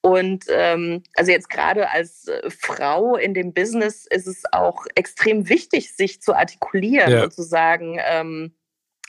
Und ähm, also jetzt gerade als äh, Frau in dem Business ist es auch extrem wichtig, sich zu artikulieren ja. und zu sagen, ähm,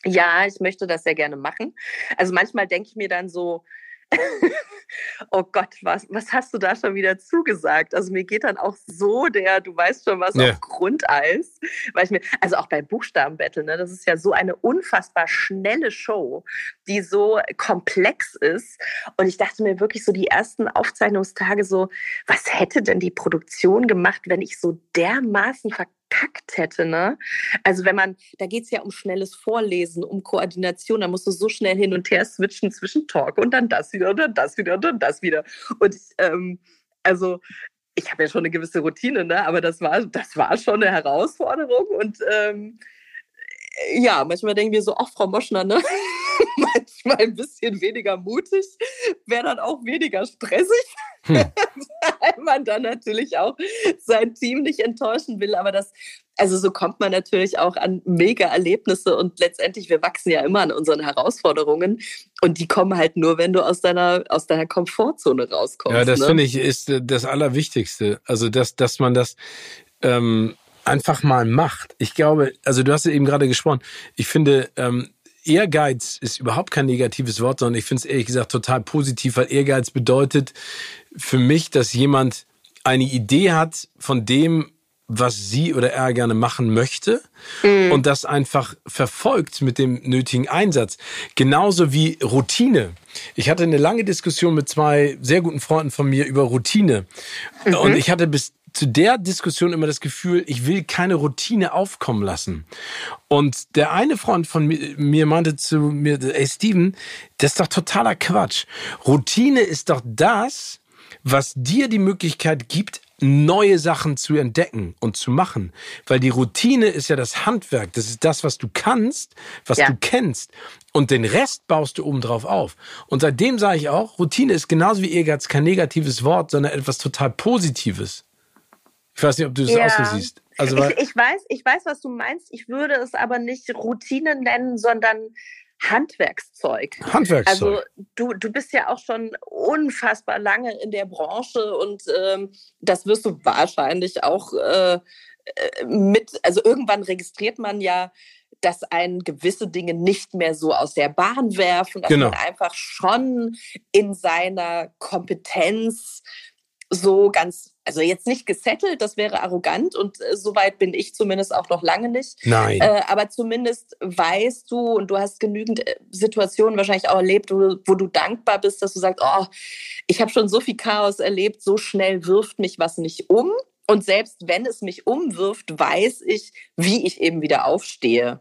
ja, ich möchte das sehr gerne machen. Also manchmal denke ich mir dann so, oh Gott, was, was hast du da schon wieder zugesagt? Also mir geht dann auch so der, du weißt schon was, ja. auf Grundeis. Weil ich mir, also auch bei Buchstabenbattle, ne, das ist ja so eine unfassbar schnelle Show, die so komplex ist. Und ich dachte mir wirklich so die ersten Aufzeichnungstage so, was hätte denn die Produktion gemacht, wenn ich so dermaßen verkackt hätte, ne? Also wenn man, da geht es ja um schnelles Vorlesen, um Koordination, da musst du so schnell hin und her switchen zwischen Talk und dann das wieder und dann das wieder und dann das wieder. Und ähm, also ich habe ja schon eine gewisse Routine, ne? aber das war, das war schon eine Herausforderung und ähm, ja, manchmal denken wir so, ach, Frau Moschner, ne? manchmal ein bisschen weniger mutig, wäre dann auch weniger stressig, hm. weil man dann natürlich auch sein Team nicht enttäuschen will. Aber das, also so kommt man natürlich auch an mega Erlebnisse und letztendlich, wir wachsen ja immer an unseren Herausforderungen und die kommen halt nur, wenn du aus deiner, aus deiner Komfortzone rauskommst. Ja, das ne? finde ich ist das Allerwichtigste. Also, dass, dass man das, ähm, einfach mal macht. Ich glaube, also du hast ja eben gerade gesprochen, ich finde, ähm, Ehrgeiz ist überhaupt kein negatives Wort, sondern ich finde es ehrlich gesagt total positiv, weil Ehrgeiz bedeutet für mich, dass jemand eine Idee hat von dem, was sie oder er gerne machen möchte mhm. und das einfach verfolgt mit dem nötigen Einsatz. Genauso wie Routine. Ich hatte eine lange Diskussion mit zwei sehr guten Freunden von mir über Routine. Mhm. Und ich hatte bis zu der Diskussion immer das Gefühl, ich will keine Routine aufkommen lassen. Und der eine Freund von mir, meinte zu mir, ey Steven, das ist doch totaler Quatsch. Routine ist doch das, was dir die Möglichkeit gibt, neue Sachen zu entdecken und zu machen. Weil die Routine ist ja das Handwerk. Das ist das, was du kannst, was ja. du kennst. Und den Rest baust du obendrauf auf. Und seitdem sage ich auch, Routine ist genauso wie Ehrgeiz kein negatives Wort, sondern etwas total Positives. Ich weiß nicht, ob du das ja. auch so siehst. Also, ich, ich, weiß, ich weiß, was du meinst. Ich würde es aber nicht Routine nennen, sondern Handwerkszeug. Handwerkszeug. Also du, du bist ja auch schon unfassbar lange in der Branche und ähm, das wirst du wahrscheinlich auch äh, äh mit, also irgendwann registriert man ja, dass einen gewisse Dinge nicht mehr so aus der Bahn werfen, dass genau. man einfach schon in seiner Kompetenz so ganz also jetzt nicht gesettelt, das wäre arrogant und äh, soweit bin ich zumindest auch noch lange nicht. Nein. Äh, aber zumindest weißt du und du hast genügend äh, Situationen wahrscheinlich auch erlebt, wo, wo du dankbar bist, dass du sagst, oh, ich habe schon so viel Chaos erlebt, so schnell wirft mich was nicht um. Und selbst wenn es mich umwirft, weiß ich, wie ich eben wieder aufstehe.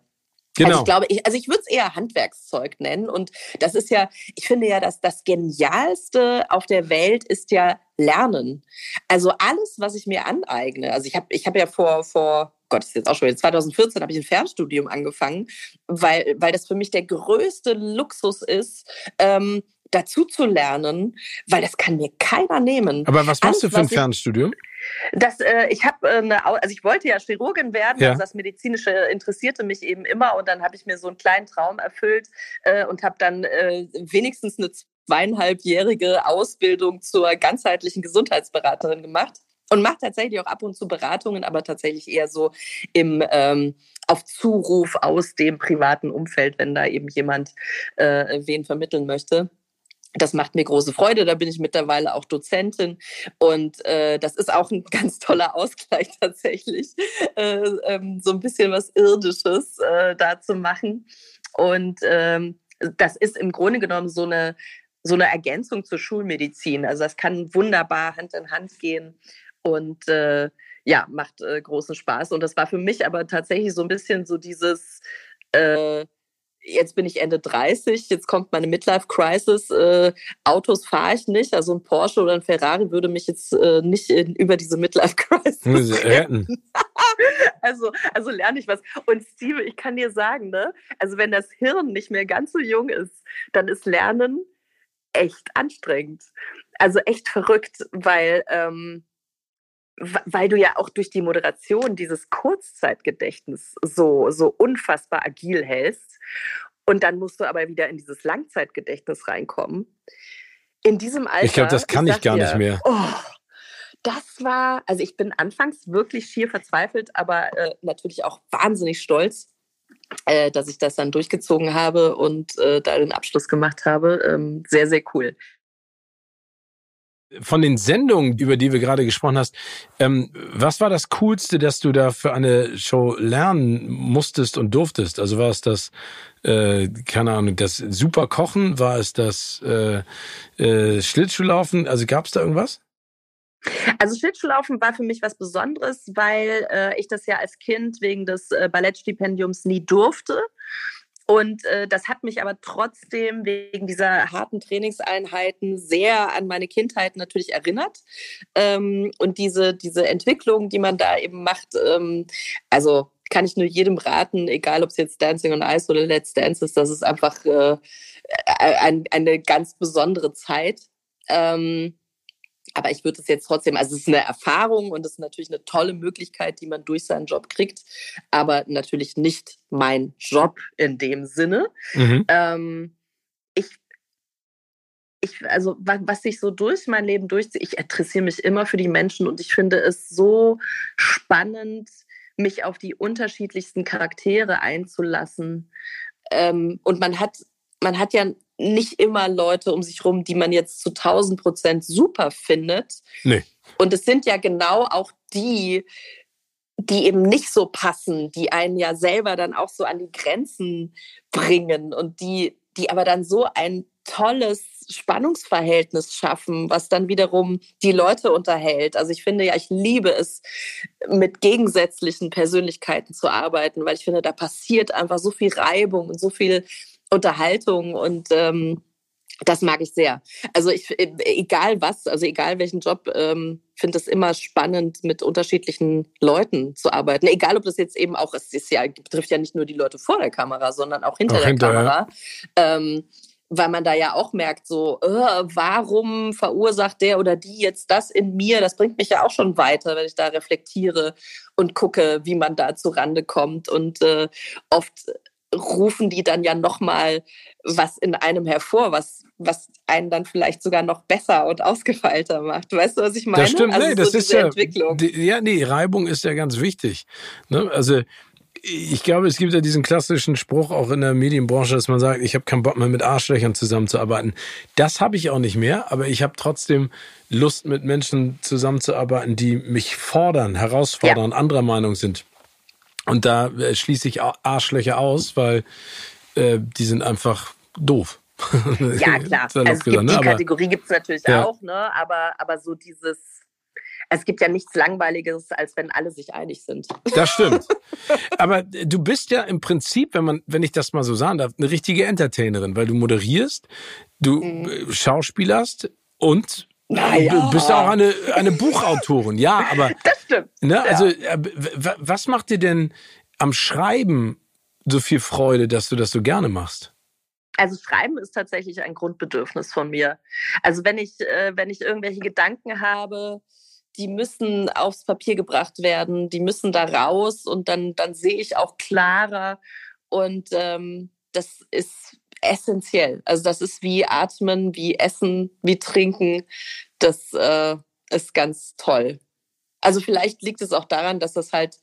Also genau. Also ich glaube, ich, also ich würde es eher Handwerkszeug nennen. Und das ist ja, ich finde ja, dass das Genialste auf der Welt ist ja Lernen. Also alles, was ich mir aneigne. Also ich habe ich hab ja vor, vor Gott, das ist jetzt auch schon 2014 habe ich ein Fernstudium angefangen, weil, weil das für mich der größte Luxus ist, ähm, dazu zu lernen, weil das kann mir keiner nehmen. Aber was machst du für ein Fernstudium? Das, äh, ich habe äh, eine, also ich wollte ja Chirurgin werden, ja. also das Medizinische interessierte mich eben immer und dann habe ich mir so einen kleinen Traum erfüllt äh, und habe dann äh, wenigstens eine zweieinhalbjährige Ausbildung zur ganzheitlichen Gesundheitsberaterin gemacht und mache tatsächlich auch ab und zu Beratungen, aber tatsächlich eher so im ähm, auf Zuruf aus dem privaten Umfeld, wenn da eben jemand äh, wen vermitteln möchte. Das macht mir große Freude. Da bin ich mittlerweile auch Dozentin. Und äh, das ist auch ein ganz toller Ausgleich tatsächlich, äh, ähm, so ein bisschen was Irdisches äh, da zu machen. Und ähm, das ist im Grunde genommen so eine, so eine Ergänzung zur Schulmedizin. Also das kann wunderbar Hand in Hand gehen und äh, ja, macht äh, großen Spaß. Und das war für mich aber tatsächlich so ein bisschen so dieses äh, jetzt bin ich Ende 30, jetzt kommt meine Midlife-Crisis, äh, Autos fahre ich nicht, also ein Porsche oder ein Ferrari würde mich jetzt äh, nicht in, über diese Midlife-Crisis retten. also, also lerne ich was. Und Steve, ich kann dir sagen, ne, also wenn das Hirn nicht mehr ganz so jung ist, dann ist Lernen echt anstrengend. Also echt verrückt, weil ähm, weil du ja auch durch die Moderation dieses Kurzzeitgedächtnis so, so unfassbar agil hältst. Und dann musst du aber wieder in dieses Langzeitgedächtnis reinkommen. In diesem Alter. Ich glaube, das kann ich, ich gar dir, nicht mehr. Oh, das war, also ich bin anfangs wirklich schier verzweifelt, aber äh, natürlich auch wahnsinnig stolz, äh, dass ich das dann durchgezogen habe und äh, da den Abschluss gemacht habe. Ähm, sehr, sehr cool von den Sendungen, über die wir gerade gesprochen hast, ähm, was war das Coolste, dass du da für eine Show lernen musstest und durftest? Also war es das, äh, keine Ahnung, das super Kochen? War es das äh, äh, Schlittschuhlaufen? Also gab es da irgendwas? Also Schlittschuhlaufen war für mich was Besonderes, weil äh, ich das ja als Kind wegen des äh, Ballettstipendiums nie durfte. Und äh, das hat mich aber trotzdem wegen dieser harten Trainingseinheiten sehr an meine Kindheit natürlich erinnert. Ähm, und diese, diese Entwicklung, die man da eben macht, ähm, also kann ich nur jedem raten, egal ob es jetzt Dancing on Ice oder Let's Dance ist, das ist einfach äh, ein, eine ganz besondere Zeit. Ähm, aber ich würde es jetzt trotzdem, also es ist eine Erfahrung und es ist natürlich eine tolle Möglichkeit, die man durch seinen Job kriegt, aber natürlich nicht mein Job in dem Sinne. Mhm. Ähm, ich, ich, also was sich so durch mein Leben durchzieht, ich interessiere mich immer für die Menschen und ich finde es so spannend, mich auf die unterschiedlichsten Charaktere einzulassen. Ähm, und man hat, man hat ja nicht immer Leute um sich rum, die man jetzt zu 1000 Prozent super findet. Nee. Und es sind ja genau auch die, die eben nicht so passen, die einen ja selber dann auch so an die Grenzen bringen und die, die aber dann so ein tolles Spannungsverhältnis schaffen, was dann wiederum die Leute unterhält. Also ich finde ja, ich liebe es, mit gegensätzlichen Persönlichkeiten zu arbeiten, weil ich finde, da passiert einfach so viel Reibung und so viel Unterhaltung und ähm, Das mag ich sehr. Also ich, äh, egal was, also egal welchen Job, ähm, finde es immer spannend, mit unterschiedlichen Leuten zu arbeiten. Egal, ob das jetzt eben auch, es ist ja, betrifft ja nicht nur die Leute vor der Kamera, sondern auch hinter auch der hinterher. Kamera. Ähm, weil man da ja auch merkt, so, äh, warum verursacht der oder die jetzt das in mir? Das bringt mich ja auch schon weiter, wenn ich da reflektiere und gucke, wie man da zu Rande kommt. Und äh, oft rufen die dann ja nochmal was in einem hervor, was, was einen dann vielleicht sogar noch besser und ausgefeilter macht. Weißt du, was ich meine? Das stimmt, also nee, das so ist ja, Entwicklung. Die, ja, nee, Reibung ist ja ganz wichtig. Ne? Also ich glaube, es gibt ja diesen klassischen Spruch auch in der Medienbranche, dass man sagt, ich habe keinen Bock mehr mit Arschlöchern zusammenzuarbeiten. Das habe ich auch nicht mehr, aber ich habe trotzdem Lust, mit Menschen zusammenzuarbeiten, die mich fordern, herausfordern, ja. anderer Meinung sind. Und da äh, schließe ich Arschlöcher aus, weil äh, die sind einfach doof. Ja, klar. also gesagt, gibt, ne? die Kategorie gibt es natürlich ja. auch, ne? aber, aber so dieses es gibt ja nichts Langweiliges, als wenn alle sich einig sind. Das stimmt. Aber du bist ja im Prinzip, wenn man, wenn ich das mal so sagen darf, eine richtige Entertainerin, weil du moderierst, du mhm. schauspielerst und naja. Du bist auch eine, eine Buchautorin, ja, aber. Das stimmt. Ne, also, ja. was macht dir denn am Schreiben so viel Freude, dass du das so gerne machst? Also Schreiben ist tatsächlich ein Grundbedürfnis von mir. Also wenn ich, äh, wenn ich irgendwelche Gedanken habe, die müssen aufs Papier gebracht werden, die müssen da raus und dann, dann sehe ich auch klarer. Und ähm, das ist essentiell. Also das ist wie Atmen, wie Essen, wie Trinken. Das äh, ist ganz toll. Also vielleicht liegt es auch daran, dass das halt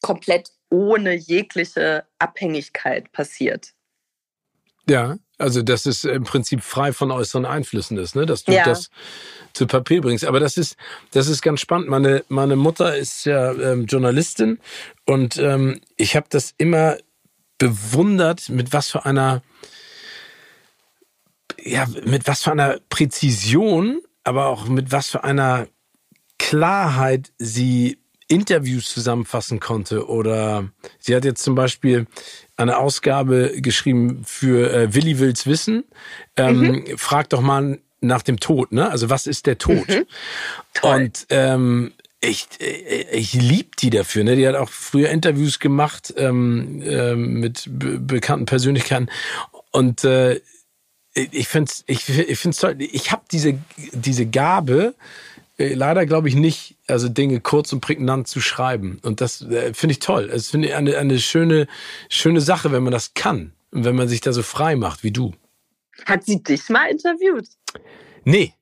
komplett ohne jegliche Abhängigkeit passiert. Ja, also dass es im Prinzip frei von äußeren Einflüssen ist, ne? dass du ja. das zu Papier bringst. Aber das ist, das ist ganz spannend. Meine, meine Mutter ist ja ähm, Journalistin und ähm, ich habe das immer bewundert, mit was für einer, ja, mit was für einer Präzision, aber auch mit was für einer Klarheit sie Interviews zusammenfassen konnte. Oder sie hat jetzt zum Beispiel eine Ausgabe geschrieben für äh, Willi will's wissen. Ähm, mhm. Frag doch mal nach dem Tod, ne? Also was ist der Tod? Mhm. Und ähm, ich, äh, ich lieb die dafür. Ne? Die hat auch früher Interviews gemacht ähm, äh, mit be bekannten Persönlichkeiten. Und äh, ich finde es ich, ich find's toll. Ich habe diese, diese Gabe, äh, leider glaube ich nicht, also Dinge kurz und prägnant zu schreiben. Und das äh, finde ich toll. Das finde ich eine, eine schöne, schöne Sache, wenn man das kann. Und wenn man sich da so frei macht wie du. Hat sie dich mal interviewt? Nee.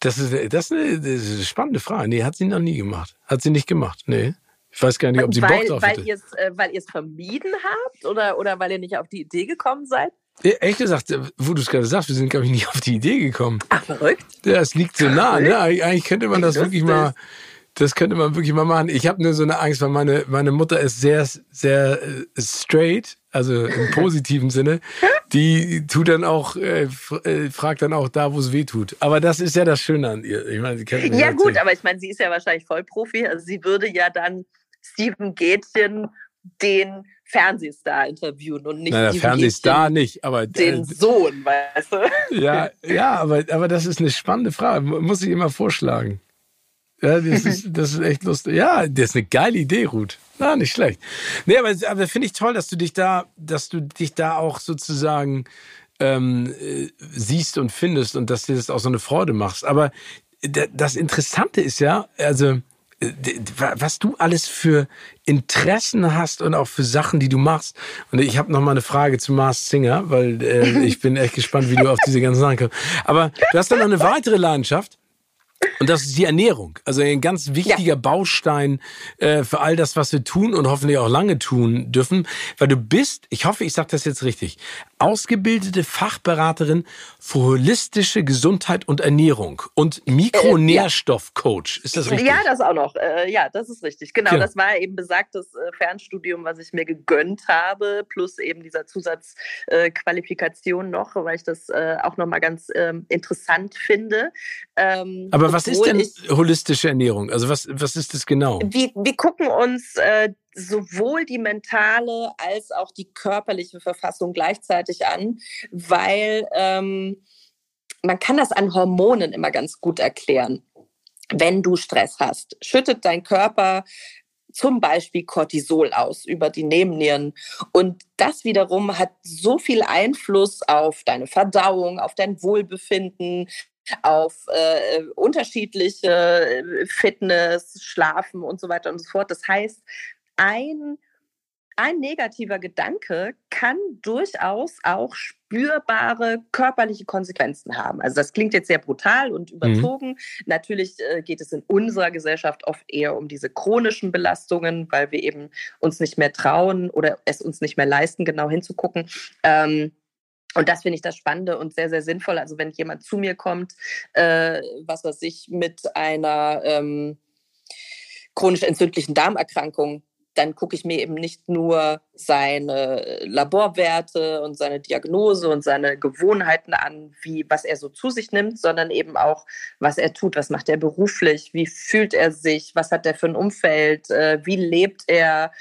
Das ist, das ist, eine, das ist eine spannende Frage. Nee, hat sie noch nie gemacht. Hat sie nicht gemacht. Nee. Ich weiß gar nicht, ob sie weil, Bock drauf weil hatte. Äh, weil ihr es vermieden habt oder, oder weil ihr nicht auf die Idee gekommen seid? Ehrlich gesagt, wo du es gerade sagst, wir sind, glaube ich, nicht auf die Idee gekommen. Ach, verrückt. Ja, es liegt so nah, ne? Eigentlich könnte man das wirklich mal, das könnte man wirklich mal machen. Ich habe nur so eine Angst, weil meine, meine Mutter ist sehr, sehr äh, straight, also im positiven Sinne. Die tut dann auch, äh, äh, fragt dann auch da, wo es weh tut. Aber das ist ja das Schöne an ihr. Ich meine, sie kennt Ja, gut, aber ich meine, sie ist ja wahrscheinlich Vollprofi. Also sie würde ja dann Steven Gätchen den Fernsehstar interviewen und nicht naja, die Fernsehstar nicht, aber den äh, Sohn, weißt du? Ja, ja, aber, aber das ist eine spannende Frage, muss ich immer vorschlagen. Ja, das ist, das ist echt lustig. Ja, das ist eine geile Idee, Ruth. Na, nicht schlecht. Nee, aber, aber finde ich toll, dass du dich da, dass du dich da auch sozusagen ähm, äh, siehst und findest und dass dir das auch so eine Freude machst. Aber das Interessante ist ja, also was du alles für Interessen hast und auch für Sachen, die du machst. Und ich habe noch mal eine Frage zu Mars Singer, weil äh, ich bin echt gespannt, wie du auf diese ganzen Sachen kommst. Aber du hast dann noch eine weitere Leidenschaft. Und das ist die Ernährung. Also ein ganz wichtiger ja. Baustein äh, für all das, was wir tun und hoffentlich auch lange tun dürfen. Weil du bist, ich hoffe, ich sage das jetzt richtig, ausgebildete Fachberaterin für holistische Gesundheit und Ernährung und Mikronährstoffcoach. Ist das richtig? Ja, das auch noch. Äh, ja, das ist richtig. Genau, ja. das war eben besagtes äh, Fernstudium, was ich mir gegönnt habe, plus eben dieser Zusatzqualifikation noch, weil ich das äh, auch nochmal ganz ähm, interessant finde. Ähm, Aber was ist denn holistische Ernährung? Also was, was ist das genau? Wir, wir gucken uns sowohl die mentale als auch die körperliche Verfassung gleichzeitig an, weil ähm, man kann das an Hormonen immer ganz gut erklären. Wenn du Stress hast, schüttet dein Körper zum Beispiel Cortisol aus über die Nebennieren. Und das wiederum hat so viel Einfluss auf deine Verdauung, auf dein Wohlbefinden, auf äh, unterschiedliche äh, Fitness, Schlafen und so weiter und so fort. Das heißt, ein ein negativer Gedanke kann durchaus auch spürbare körperliche Konsequenzen haben. Also das klingt jetzt sehr brutal und mhm. überzogen. Mhm. Natürlich äh, geht es in unserer Gesellschaft oft eher um diese chronischen Belastungen, weil wir eben uns nicht mehr trauen oder es uns nicht mehr leisten, genau hinzugucken. Ähm, und das finde ich das Spannende und sehr, sehr sinnvoll. Also wenn jemand zu mir kommt, äh, was weiß ich, mit einer ähm, chronisch entzündlichen Darmerkrankung, dann gucke ich mir eben nicht nur seine Laborwerte und seine Diagnose und seine Gewohnheiten an, wie was er so zu sich nimmt, sondern eben auch, was er tut, was macht er beruflich, wie fühlt er sich, was hat er für ein Umfeld, äh, wie lebt er,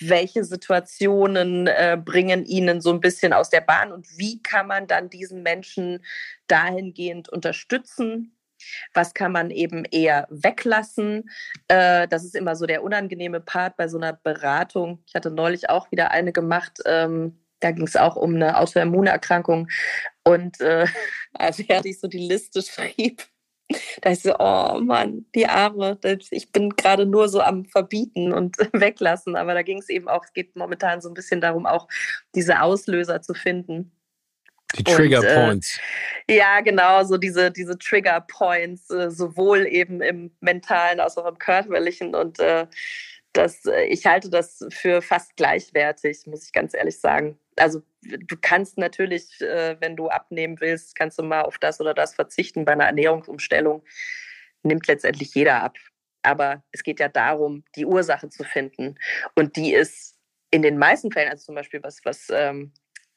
welche Situationen äh, bringen ihnen so ein bisschen aus der Bahn? Und wie kann man dann diesen Menschen dahingehend unterstützen, was kann man eben eher weglassen? Äh, das ist immer so der unangenehme Part bei so einer Beratung. Ich hatte neulich auch wieder eine gemacht. Ähm, da ging es auch um eine Autoimmunerkrankung. Und äh, als ich so die Liste schrieb, da ist so, oh Mann, die Arme, ich bin gerade nur so am Verbieten und weglassen. Aber da ging es eben auch, es geht momentan so ein bisschen darum, auch diese Auslöser zu finden. Die Trigger und, Points. Äh, ja, genau, so diese, diese Trigger Points, äh, sowohl eben im mentalen als auch im körperlichen. Und äh, das, äh, ich halte das für fast gleichwertig, muss ich ganz ehrlich sagen. Also du kannst natürlich, äh, wenn du abnehmen willst, kannst du mal auf das oder das verzichten. Bei einer Ernährungsumstellung nimmt letztendlich jeder ab. Aber es geht ja darum, die Ursache zu finden. Und die ist in den meisten Fällen, also zum Beispiel was, was ähm,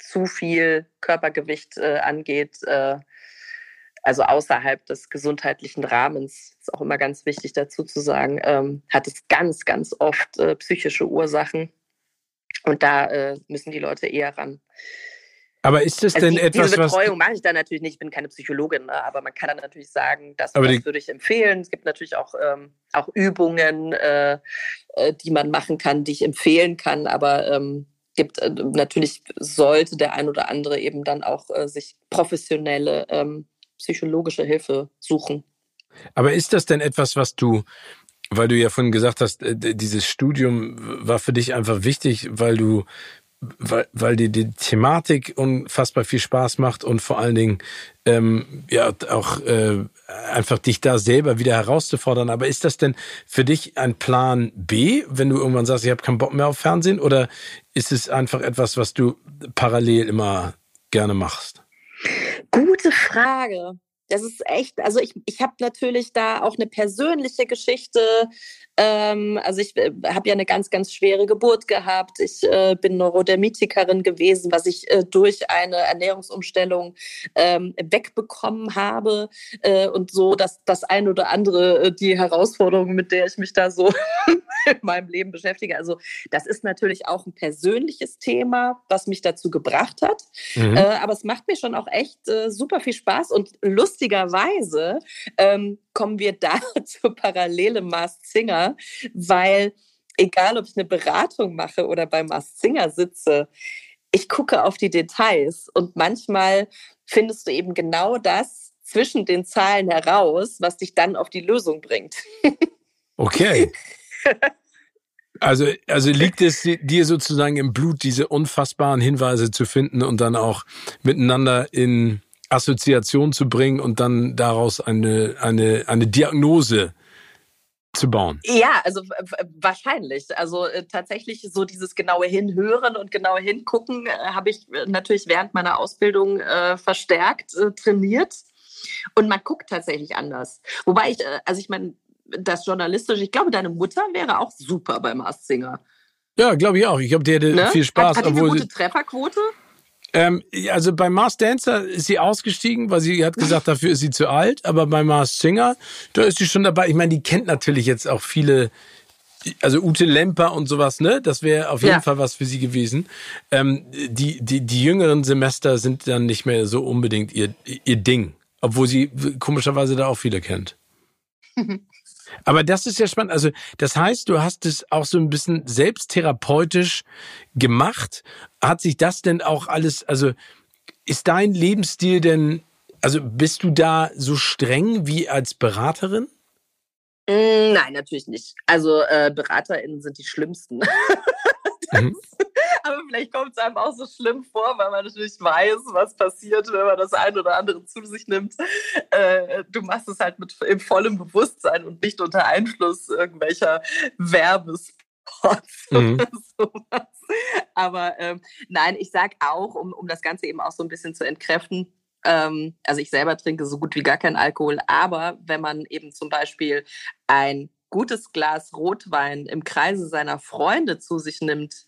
zu viel Körpergewicht äh, angeht, äh, also außerhalb des gesundheitlichen Rahmens, ist auch immer ganz wichtig dazu zu sagen, ähm, hat es ganz, ganz oft äh, psychische Ursachen. Und da äh, müssen die Leute eher ran. Aber ist das also denn die, etwas, diese Betreuung mache ich da natürlich nicht. Ich bin keine Psychologin, ne? aber man kann dann natürlich sagen, das, das würde ich empfehlen. Es gibt natürlich auch, ähm, auch Übungen, äh, äh, die man machen kann, die ich empfehlen kann. Aber ähm, gibt. Äh, natürlich sollte der ein oder andere eben dann auch äh, sich professionelle ähm, psychologische Hilfe suchen. Aber ist das denn etwas, was du, weil du ja vorhin gesagt hast, äh, dieses Studium war für dich einfach wichtig, weil du weil, weil dir die Thematik unfassbar viel Spaß macht und vor allen Dingen ähm, ja auch äh, einfach dich da selber wieder herauszufordern. Aber ist das denn für dich ein Plan B, wenn du irgendwann sagst, ich habe keinen Bock mehr auf Fernsehen, oder ist es einfach etwas, was du parallel immer gerne machst? Gute Frage. Das ist echt, also ich, ich habe natürlich da auch eine persönliche Geschichte ähm, also ich äh, habe ja eine ganz, ganz schwere Geburt gehabt. Ich äh, bin Neurodermitikerin gewesen, was ich äh, durch eine Ernährungsumstellung ähm, wegbekommen habe. Äh, und so, dass das ein oder andere äh, die Herausforderung, mit der ich mich da so in meinem Leben beschäftige. Also das ist natürlich auch ein persönliches Thema, was mich dazu gebracht hat. Mhm. Aber es macht mir schon auch echt super viel Spaß. Und lustigerweise ähm, kommen wir da zur Parallele Mars Singer, weil egal, ob ich eine Beratung mache oder bei Mars Singer sitze, ich gucke auf die Details und manchmal findest du eben genau das zwischen den Zahlen heraus, was dich dann auf die Lösung bringt. Okay. Also, also liegt es dir sozusagen im Blut, diese unfassbaren Hinweise zu finden und dann auch miteinander in Assoziation zu bringen und dann daraus eine, eine, eine Diagnose zu bauen. Ja, also wahrscheinlich. Also äh, tatsächlich so dieses genaue Hinhören und genaue Hingucken äh, habe ich äh, natürlich während meiner Ausbildung äh, verstärkt äh, trainiert. Und man guckt tatsächlich anders. Wobei ich, äh, also ich meine, das journalistische, ich glaube, deine Mutter wäre auch super beim Mars Singer. Ja, glaube ich auch. Ich glaube, die hätte ne? viel Spaß. Hat, hat die eine gute Trefferquote? Ähm, also bei Mars Dancer ist sie ausgestiegen, weil sie hat gesagt, dafür ist sie zu alt. Aber bei Mars Singer, da ist sie schon dabei. Ich meine, die kennt natürlich jetzt auch viele also Ute Lemper und sowas, ne? Das wäre auf jeden ja. Fall was für sie gewesen. Ähm, die, die, die jüngeren Semester sind dann nicht mehr so unbedingt ihr, ihr Ding. Obwohl sie komischerweise da auch viele kennt. Aber das ist ja spannend. Also, das heißt, du hast es auch so ein bisschen selbsttherapeutisch gemacht. Hat sich das denn auch alles, also, ist dein Lebensstil denn, also bist du da so streng wie als Beraterin? Mm, nein, natürlich nicht. Also äh, BeraterInnen sind die schlimmsten. mhm. Aber vielleicht kommt es einem auch so schlimm vor, weil man natürlich weiß, was passiert, wenn man das eine oder andere zu sich nimmt. Äh, du machst es halt mit im vollem Bewusstsein und nicht unter Einfluss irgendwelcher Werbespots mhm. oder sowas. Aber ähm, nein, ich sag auch, um, um das Ganze eben auch so ein bisschen zu entkräften, ähm, also ich selber trinke so gut wie gar keinen Alkohol, aber wenn man eben zum Beispiel ein gutes Glas Rotwein im Kreise seiner Freunde zu sich nimmt,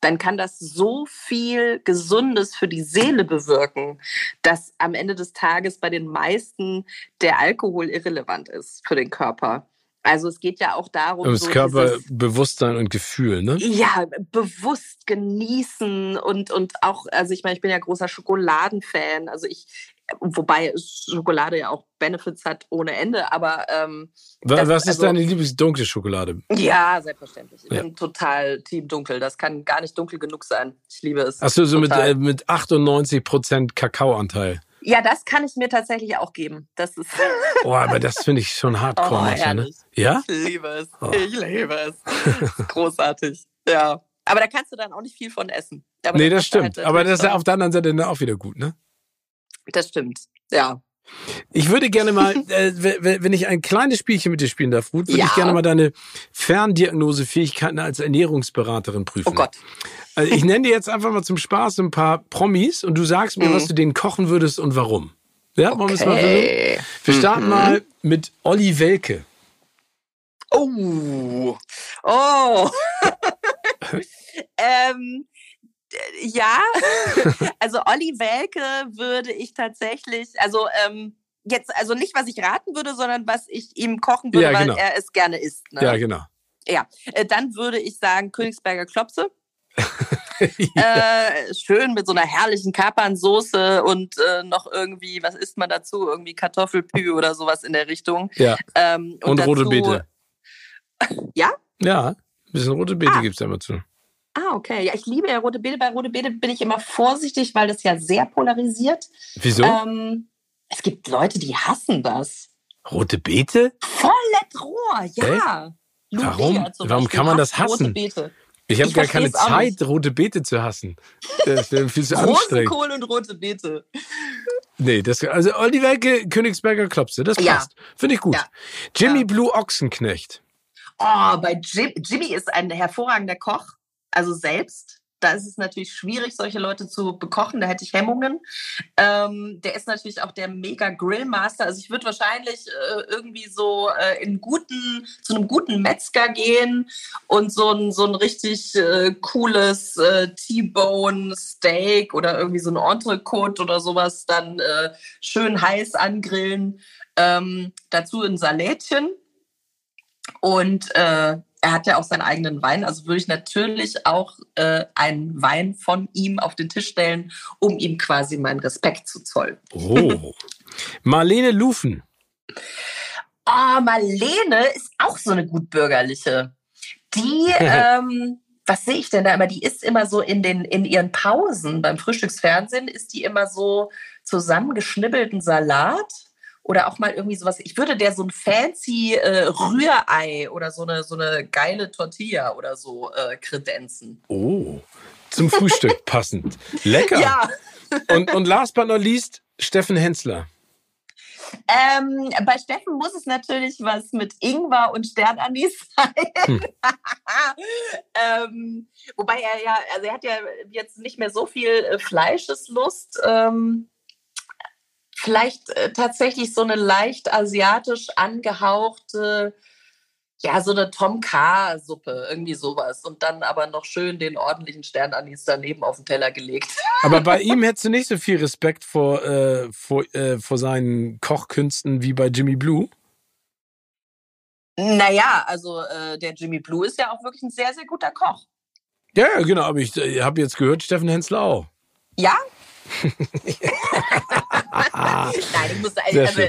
dann kann das so viel Gesundes für die Seele bewirken, dass am Ende des Tages bei den meisten der Alkohol irrelevant ist für den Körper. Also es geht ja auch darum. Das so Körperbewusstsein und Gefühl, ne? Ja, bewusst genießen und, und auch, also ich meine, ich bin ja großer Schokoladenfan. Also ich, wobei Schokolade ja auch Benefits hat ohne Ende, aber ähm, Was, das, ist also, deine Lieblingsdunkle Schokolade? Ja, selbstverständlich. Ich ja. bin total Team dunkel. Das kann gar nicht dunkel genug sein. Ich liebe es. Achso, so mit, äh, mit 98 Prozent Kakaoanteil. Ja, das kann ich mir tatsächlich auch geben. Das ist. oh, aber das finde ich schon hardcore. Oh, manchmal, ne? Ja? Ich liebe es. Oh. Ich liebe es. Großartig. Ja. Aber da kannst du dann auch nicht viel von essen. Aber nee, das stimmt. Halt aber das ist ja auf der anderen Seite auch wieder gut, ne? Das stimmt. Ja. Ich würde gerne mal, äh, wenn ich ein kleines Spielchen mit dir spielen darf, Ruth, würde ja. ich gerne mal deine Ferndiagnosefähigkeiten als Ernährungsberaterin prüfen. Oh Gott. Also ich nenne dir jetzt einfach mal zum Spaß ein paar Promis und du sagst mir, mhm. was du denen kochen würdest und warum. Ja, okay. wollen wir es mal versuchen? Wir starten mhm. mal mit Olli Welke. Oh. Oh. ähm, ja, also Olli Welke würde ich tatsächlich, also ähm, jetzt, also nicht, was ich raten würde, sondern was ich ihm kochen würde, ja, genau. weil er es gerne isst. Ne? Ja, genau. Ja, äh, dann würde ich sagen Königsberger Klopse. ja. äh, schön mit so einer herrlichen Kapernsoße und äh, noch irgendwie, was isst man dazu? Irgendwie Kartoffelpü oder sowas in der Richtung. Ja. Ähm, und, und dazu, rote Beete. ja? Ja, ein bisschen rote Beete ah. gibt es da immer zu. Ah, okay. Ja, ich liebe ja rote Beete. Bei rote Beete bin ich immer vorsichtig, weil das ja sehr polarisiert. Wieso? Ähm, es gibt Leute, die hassen das. Rote Beete? Vollet Rohr, ja. Warum? Warum kann man das hassen? Ich habe gar keine Zeit, rote Beete zu hassen. Das wäre viel zu anstrengend. Kohl und rote Beete. Nee, das, also Oliver Königsberger Klopse, das passt. Ja. Finde ich gut. Ja. Jimmy ja. Blue Ochsenknecht. Oh, bei Jim, Jimmy ist ein hervorragender Koch also selbst. Da ist es natürlich schwierig, solche Leute zu bekochen. Da hätte ich Hemmungen. Ähm, der ist natürlich auch der mega Grillmaster. Also ich würde wahrscheinlich äh, irgendwie so äh, in guten, zu einem guten Metzger gehen und so ein, so ein richtig äh, cooles äh, T-Bone Steak oder irgendwie so ein Entrecote oder sowas dann äh, schön heiß angrillen. Ähm, dazu ein Salätchen und äh, er hat ja auch seinen eigenen Wein, also würde ich natürlich auch äh, einen Wein von ihm auf den Tisch stellen, um ihm quasi meinen Respekt zu zollen. Oh. Marlene Lufen. Oh, Marlene ist auch so eine gutbürgerliche. Die, ähm, was sehe ich denn da immer? Die ist immer so in, den, in ihren Pausen beim Frühstücksfernsehen, ist die immer so zusammengeschnibbelten Salat oder auch mal irgendwie sowas. Ich würde der so ein fancy äh, Rührei oder so eine, so eine geile Tortilla oder so äh, kredenzen. Oh, zum Frühstück passend. Lecker. Ja. und, und last but not least, Steffen Hensler. Ähm, bei Steffen muss es natürlich was mit Ingwer und Sternanis sein. Hm. ähm, wobei er ja, also er hat ja jetzt nicht mehr so viel äh, Fleischeslust. Ähm, vielleicht äh, tatsächlich so eine leicht asiatisch angehauchte, ja, so eine Tom K-Suppe, irgendwie sowas. Und dann aber noch schön den ordentlichen Sternanis daneben auf den Teller gelegt. Aber bei ihm hättest du nicht so viel Respekt vor, äh, vor, äh, vor seinen Kochkünsten wie bei Jimmy Blue? Naja, also äh, der Jimmy Blue ist ja auch wirklich ein sehr, sehr guter Koch. Ja, genau, aber ich äh, habe jetzt gehört, Steffen Hensler auch. Ja? Nein, ich musste, also, also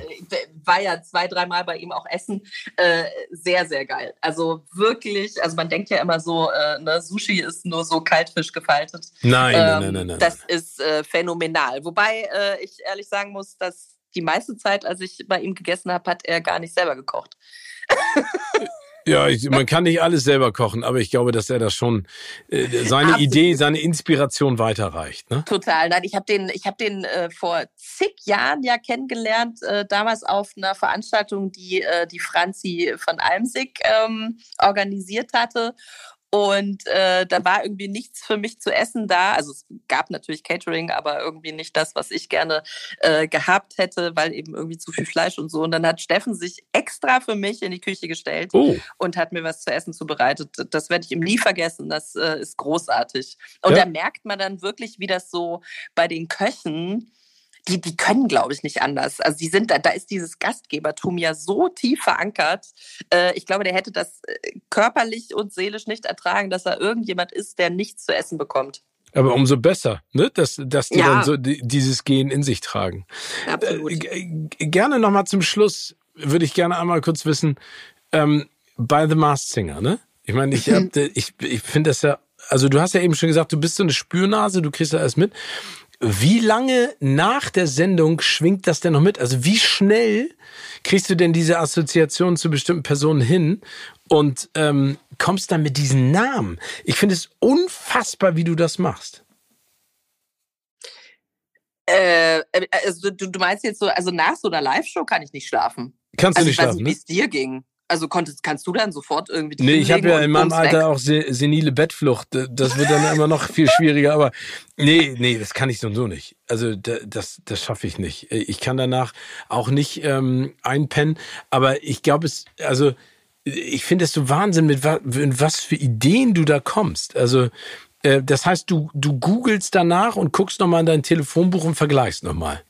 war ja zwei, dreimal bei ihm auch essen. Äh, sehr, sehr geil. Also wirklich, also man denkt ja immer so, äh, ne, Sushi ist nur so Kaltfisch gefaltet. Nein, ähm, nein, nein, nein, nein. Das ist äh, phänomenal. Wobei äh, ich ehrlich sagen muss, dass die meiste Zeit, als ich bei ihm gegessen habe, hat er gar nicht selber gekocht. Ja, ich, man kann nicht alles selber kochen, aber ich glaube, dass er das schon äh, seine Absolut. Idee, seine Inspiration weiterreicht. Ne? Total. Nein, ich habe den, ich habe den äh, vor zig Jahren ja kennengelernt, äh, damals auf einer Veranstaltung, die äh, die Franzi von Almsig ähm, organisiert hatte. Und äh, da war irgendwie nichts für mich zu essen da. Also es gab natürlich Catering, aber irgendwie nicht das, was ich gerne äh, gehabt hätte, weil eben irgendwie zu viel Fleisch und so. Und dann hat Steffen sich extra für mich in die Küche gestellt oh. und hat mir was zu essen zubereitet. Das werde ich ihm nie vergessen. Das äh, ist großartig. Und ja. da merkt man dann wirklich, wie das so bei den Köchen die, die können, glaube ich, nicht anders. Also die sind da, da ist dieses Gastgebertum ja so tief verankert. Äh, ich glaube, der hätte das äh, körperlich und seelisch nicht ertragen, dass er irgendjemand ist, der nichts zu essen bekommt. Aber umso besser, ne? dass, dass die ja. dann so dieses Gen in sich tragen. Absolut. Äh, gerne nochmal zum Schluss würde ich gerne einmal kurz wissen, ähm, bei The Masked Singer, ne? Ich meine, ich, hab, ich, ich finde das ja, also du hast ja eben schon gesagt, du bist so eine Spürnase, du kriegst ja alles mit. Wie lange nach der Sendung schwingt das denn noch mit? Also wie schnell kriegst du denn diese Assoziation zu bestimmten Personen hin und ähm, kommst dann mit diesen Namen? Ich finde es unfassbar, wie du das machst. Äh, also du, du meinst jetzt so, also nach so einer Live-Show kann ich nicht schlafen. Kannst also du nicht schlafen? Nicht, wie es dir ging. Also konntest, kannst du dann sofort irgendwie. Nee, ich habe ja in meinem Alter weg? auch senile Bettflucht. Das wird dann immer noch viel schwieriger. Aber nee, nee, das kann ich so und so nicht. Also das, das schaffe ich nicht. Ich kann danach auch nicht ähm, einpennen. Aber ich glaube es, also ich finde es so Wahnsinn, mit was, mit was für Ideen du da kommst. Also äh, das heißt, du du googelst danach und guckst nochmal in dein Telefonbuch und vergleichst nochmal.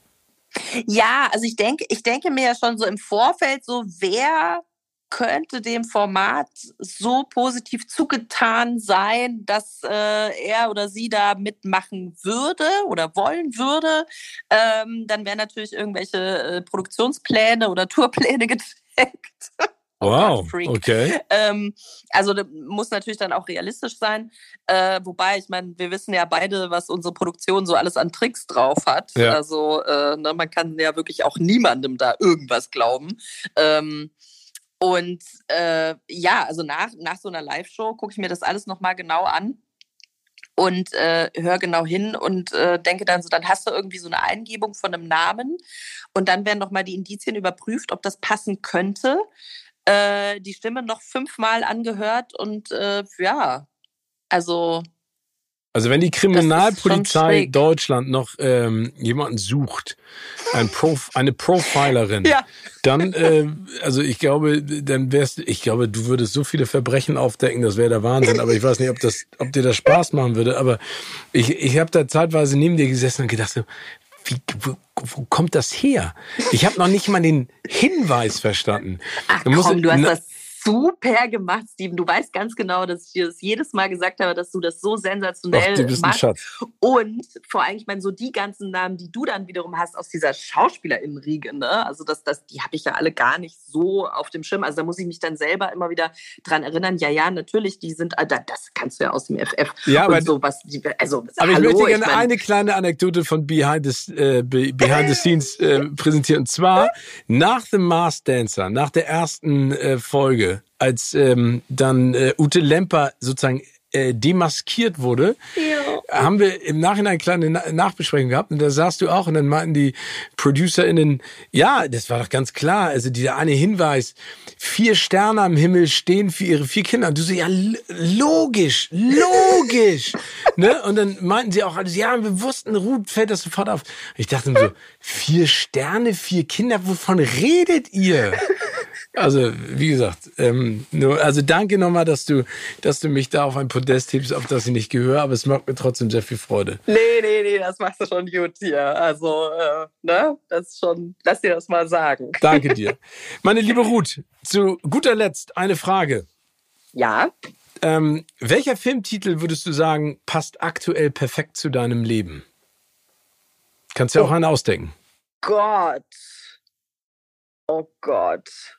Ja, also ich denke, ich denke mir ja schon so im Vorfeld so, wer könnte dem Format so positiv zugetan sein, dass äh, er oder sie da mitmachen würde oder wollen würde. Ähm, dann wären natürlich irgendwelche äh, Produktionspläne oder Tourpläne gedeckt. Oh wow, okay. Ähm, also muss natürlich dann auch realistisch sein. Äh, wobei, ich meine, wir wissen ja beide, was unsere Produktion so alles an Tricks drauf hat. Ja. Also äh, ne, man kann ja wirklich auch niemandem da irgendwas glauben. Ähm, und äh, ja, also nach, nach so einer Live-Show gucke ich mir das alles nochmal genau an und äh, höre genau hin und äh, denke dann so, dann hast du irgendwie so eine Eingebung von einem Namen und dann werden nochmal die Indizien überprüft, ob das passen könnte. Äh, die Stimme noch fünfmal angehört und äh, ja, also also wenn die Kriminalpolizei Deutschland noch ähm, jemanden sucht, ein Prof, eine Profilerin, ja. dann, äh, also ich glaube, dann wärst ich glaube, du würdest so viele Verbrechen aufdecken, das wäre der Wahnsinn. Aber ich weiß nicht, ob das, ob dir das Spaß machen würde. Aber ich, ich habe da zeitweise neben dir gesessen und gedacht, wie, wo, wo kommt das her? Ich habe noch nicht mal den Hinweis verstanden. Ach komm, du hast das super gemacht, Steven. Du weißt ganz genau, dass ich dir das jedes Mal gesagt habe, dass du das so sensationell Ach, machst. Und vor allem, ich meine, so die ganzen Namen, die du dann wiederum hast aus dieser Schauspielerinnenriege, ne? Also das, das, die habe ich ja alle gar nicht so auf dem Schirm. Also da muss ich mich dann selber immer wieder dran erinnern. Ja, ja, natürlich, die sind, äh, das kannst du ja aus dem FF. Ja, aber so was. Also, aber hallo, ich möchte gerne ich mein, eine kleine Anekdote von Behind the, äh, Behind the Scenes äh, präsentieren. Und zwar nach The Masked Dancer, nach der ersten äh, Folge als ähm, dann äh, Ute Lemper sozusagen äh, demaskiert wurde, ja. haben wir im Nachhinein eine kleine Na Nachbesprechung gehabt und da saßt du auch und dann meinten die ProducerInnen, ja, das war doch ganz klar, also dieser eine Hinweis, vier Sterne am Himmel stehen für ihre vier Kinder und du so, ja, logisch, logisch, ne? Und dann meinten sie auch, also, ja, wir wussten, Ruth fällt das sofort auf. Ich dachte mir so, vier Sterne, vier Kinder, wovon redet ihr? Also, wie gesagt, ähm, nur, also danke nochmal, dass du, dass du mich da auf ein Podest hebst, auf das ich nicht gehöre, aber es macht mir trotzdem sehr viel Freude. Nee, nee, nee, das machst du schon gut hier. Also, äh, ne, das ist schon, lass dir das mal sagen. Danke dir. Meine liebe Ruth, zu guter Letzt eine Frage. Ja. Ähm, welcher Filmtitel würdest du sagen, passt aktuell perfekt zu deinem Leben? Kannst du ja auch oh. einen ausdenken. Gott. Oh Gott.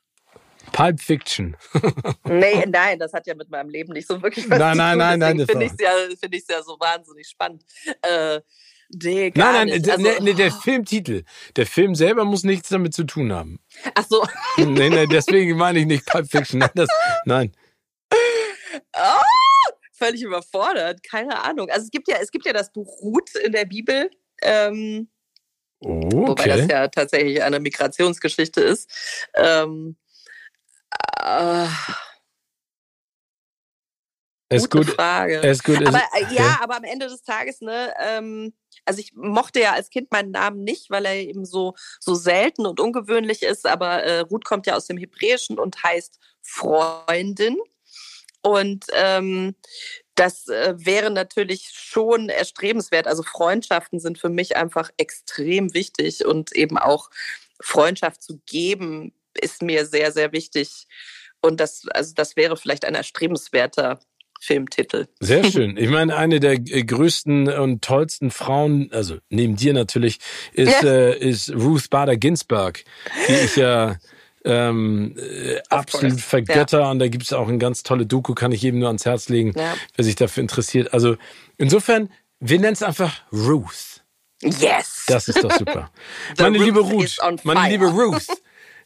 Pulp Fiction. nee, nein, das hat ja mit meinem Leben nicht so wirklich was nein, zu tun. Nein, nein, nein, finde ich es ja, find ja so wahnsinnig spannend. Äh, nee, gar nein, nein, nicht. Also, nee, nee, der Filmtitel. Der Film selber muss nichts damit zu tun haben. Ach so. nee, nee, deswegen meine ich nicht Pulp Fiction. Nein, das, nein. Oh, völlig überfordert. Keine Ahnung. Also es gibt ja, es gibt ja das Buch Ruth in der Bibel. Ähm, oh, okay. Wobei das ja tatsächlich eine Migrationsgeschichte ist. Ähm, äh, ist gut. Frage. Ist gut. Aber äh, ja, aber am Ende des Tages, ne, ähm, also ich mochte ja als Kind meinen Namen nicht, weil er eben so, so selten und ungewöhnlich ist, aber äh, Ruth kommt ja aus dem Hebräischen und heißt Freundin. Und ähm, das äh, wäre natürlich schon erstrebenswert. Also Freundschaften sind für mich einfach extrem wichtig und eben auch Freundschaft zu geben ist mir sehr, sehr wichtig. Und das, also das wäre vielleicht ein erstrebenswerter Filmtitel. Sehr schön. Ich meine, eine der größten und tollsten Frauen, also neben dir natürlich, ist, ja. äh, ist Ruth Bader Ginsburg, die ich ja ähm, äh, absolut vergötter. Ja. Und da gibt es auch eine ganz tolle Doku, kann ich jedem nur ans Herz legen, ja. wer sich dafür interessiert. Also insofern, wir nennen es einfach Ruth. Yes! Das ist doch super. meine liebe Ruth, meine liebe Ruth,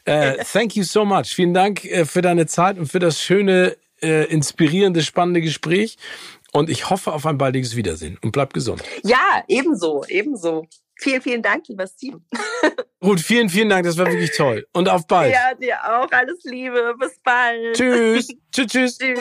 äh, thank you so much. Vielen Dank äh, für deine Zeit und für das schöne, äh, inspirierende, spannende Gespräch. Und ich hoffe auf ein baldiges Wiedersehen und bleib gesund. Ja, ebenso, ebenso. Vielen, vielen Dank, lieber Steven. Gut, vielen, vielen Dank. Das war wirklich toll. Und auf bald. Ja, dir auch. Alles Liebe. Bis bald. Tschüss. tschüss, tschüss. Tschüss.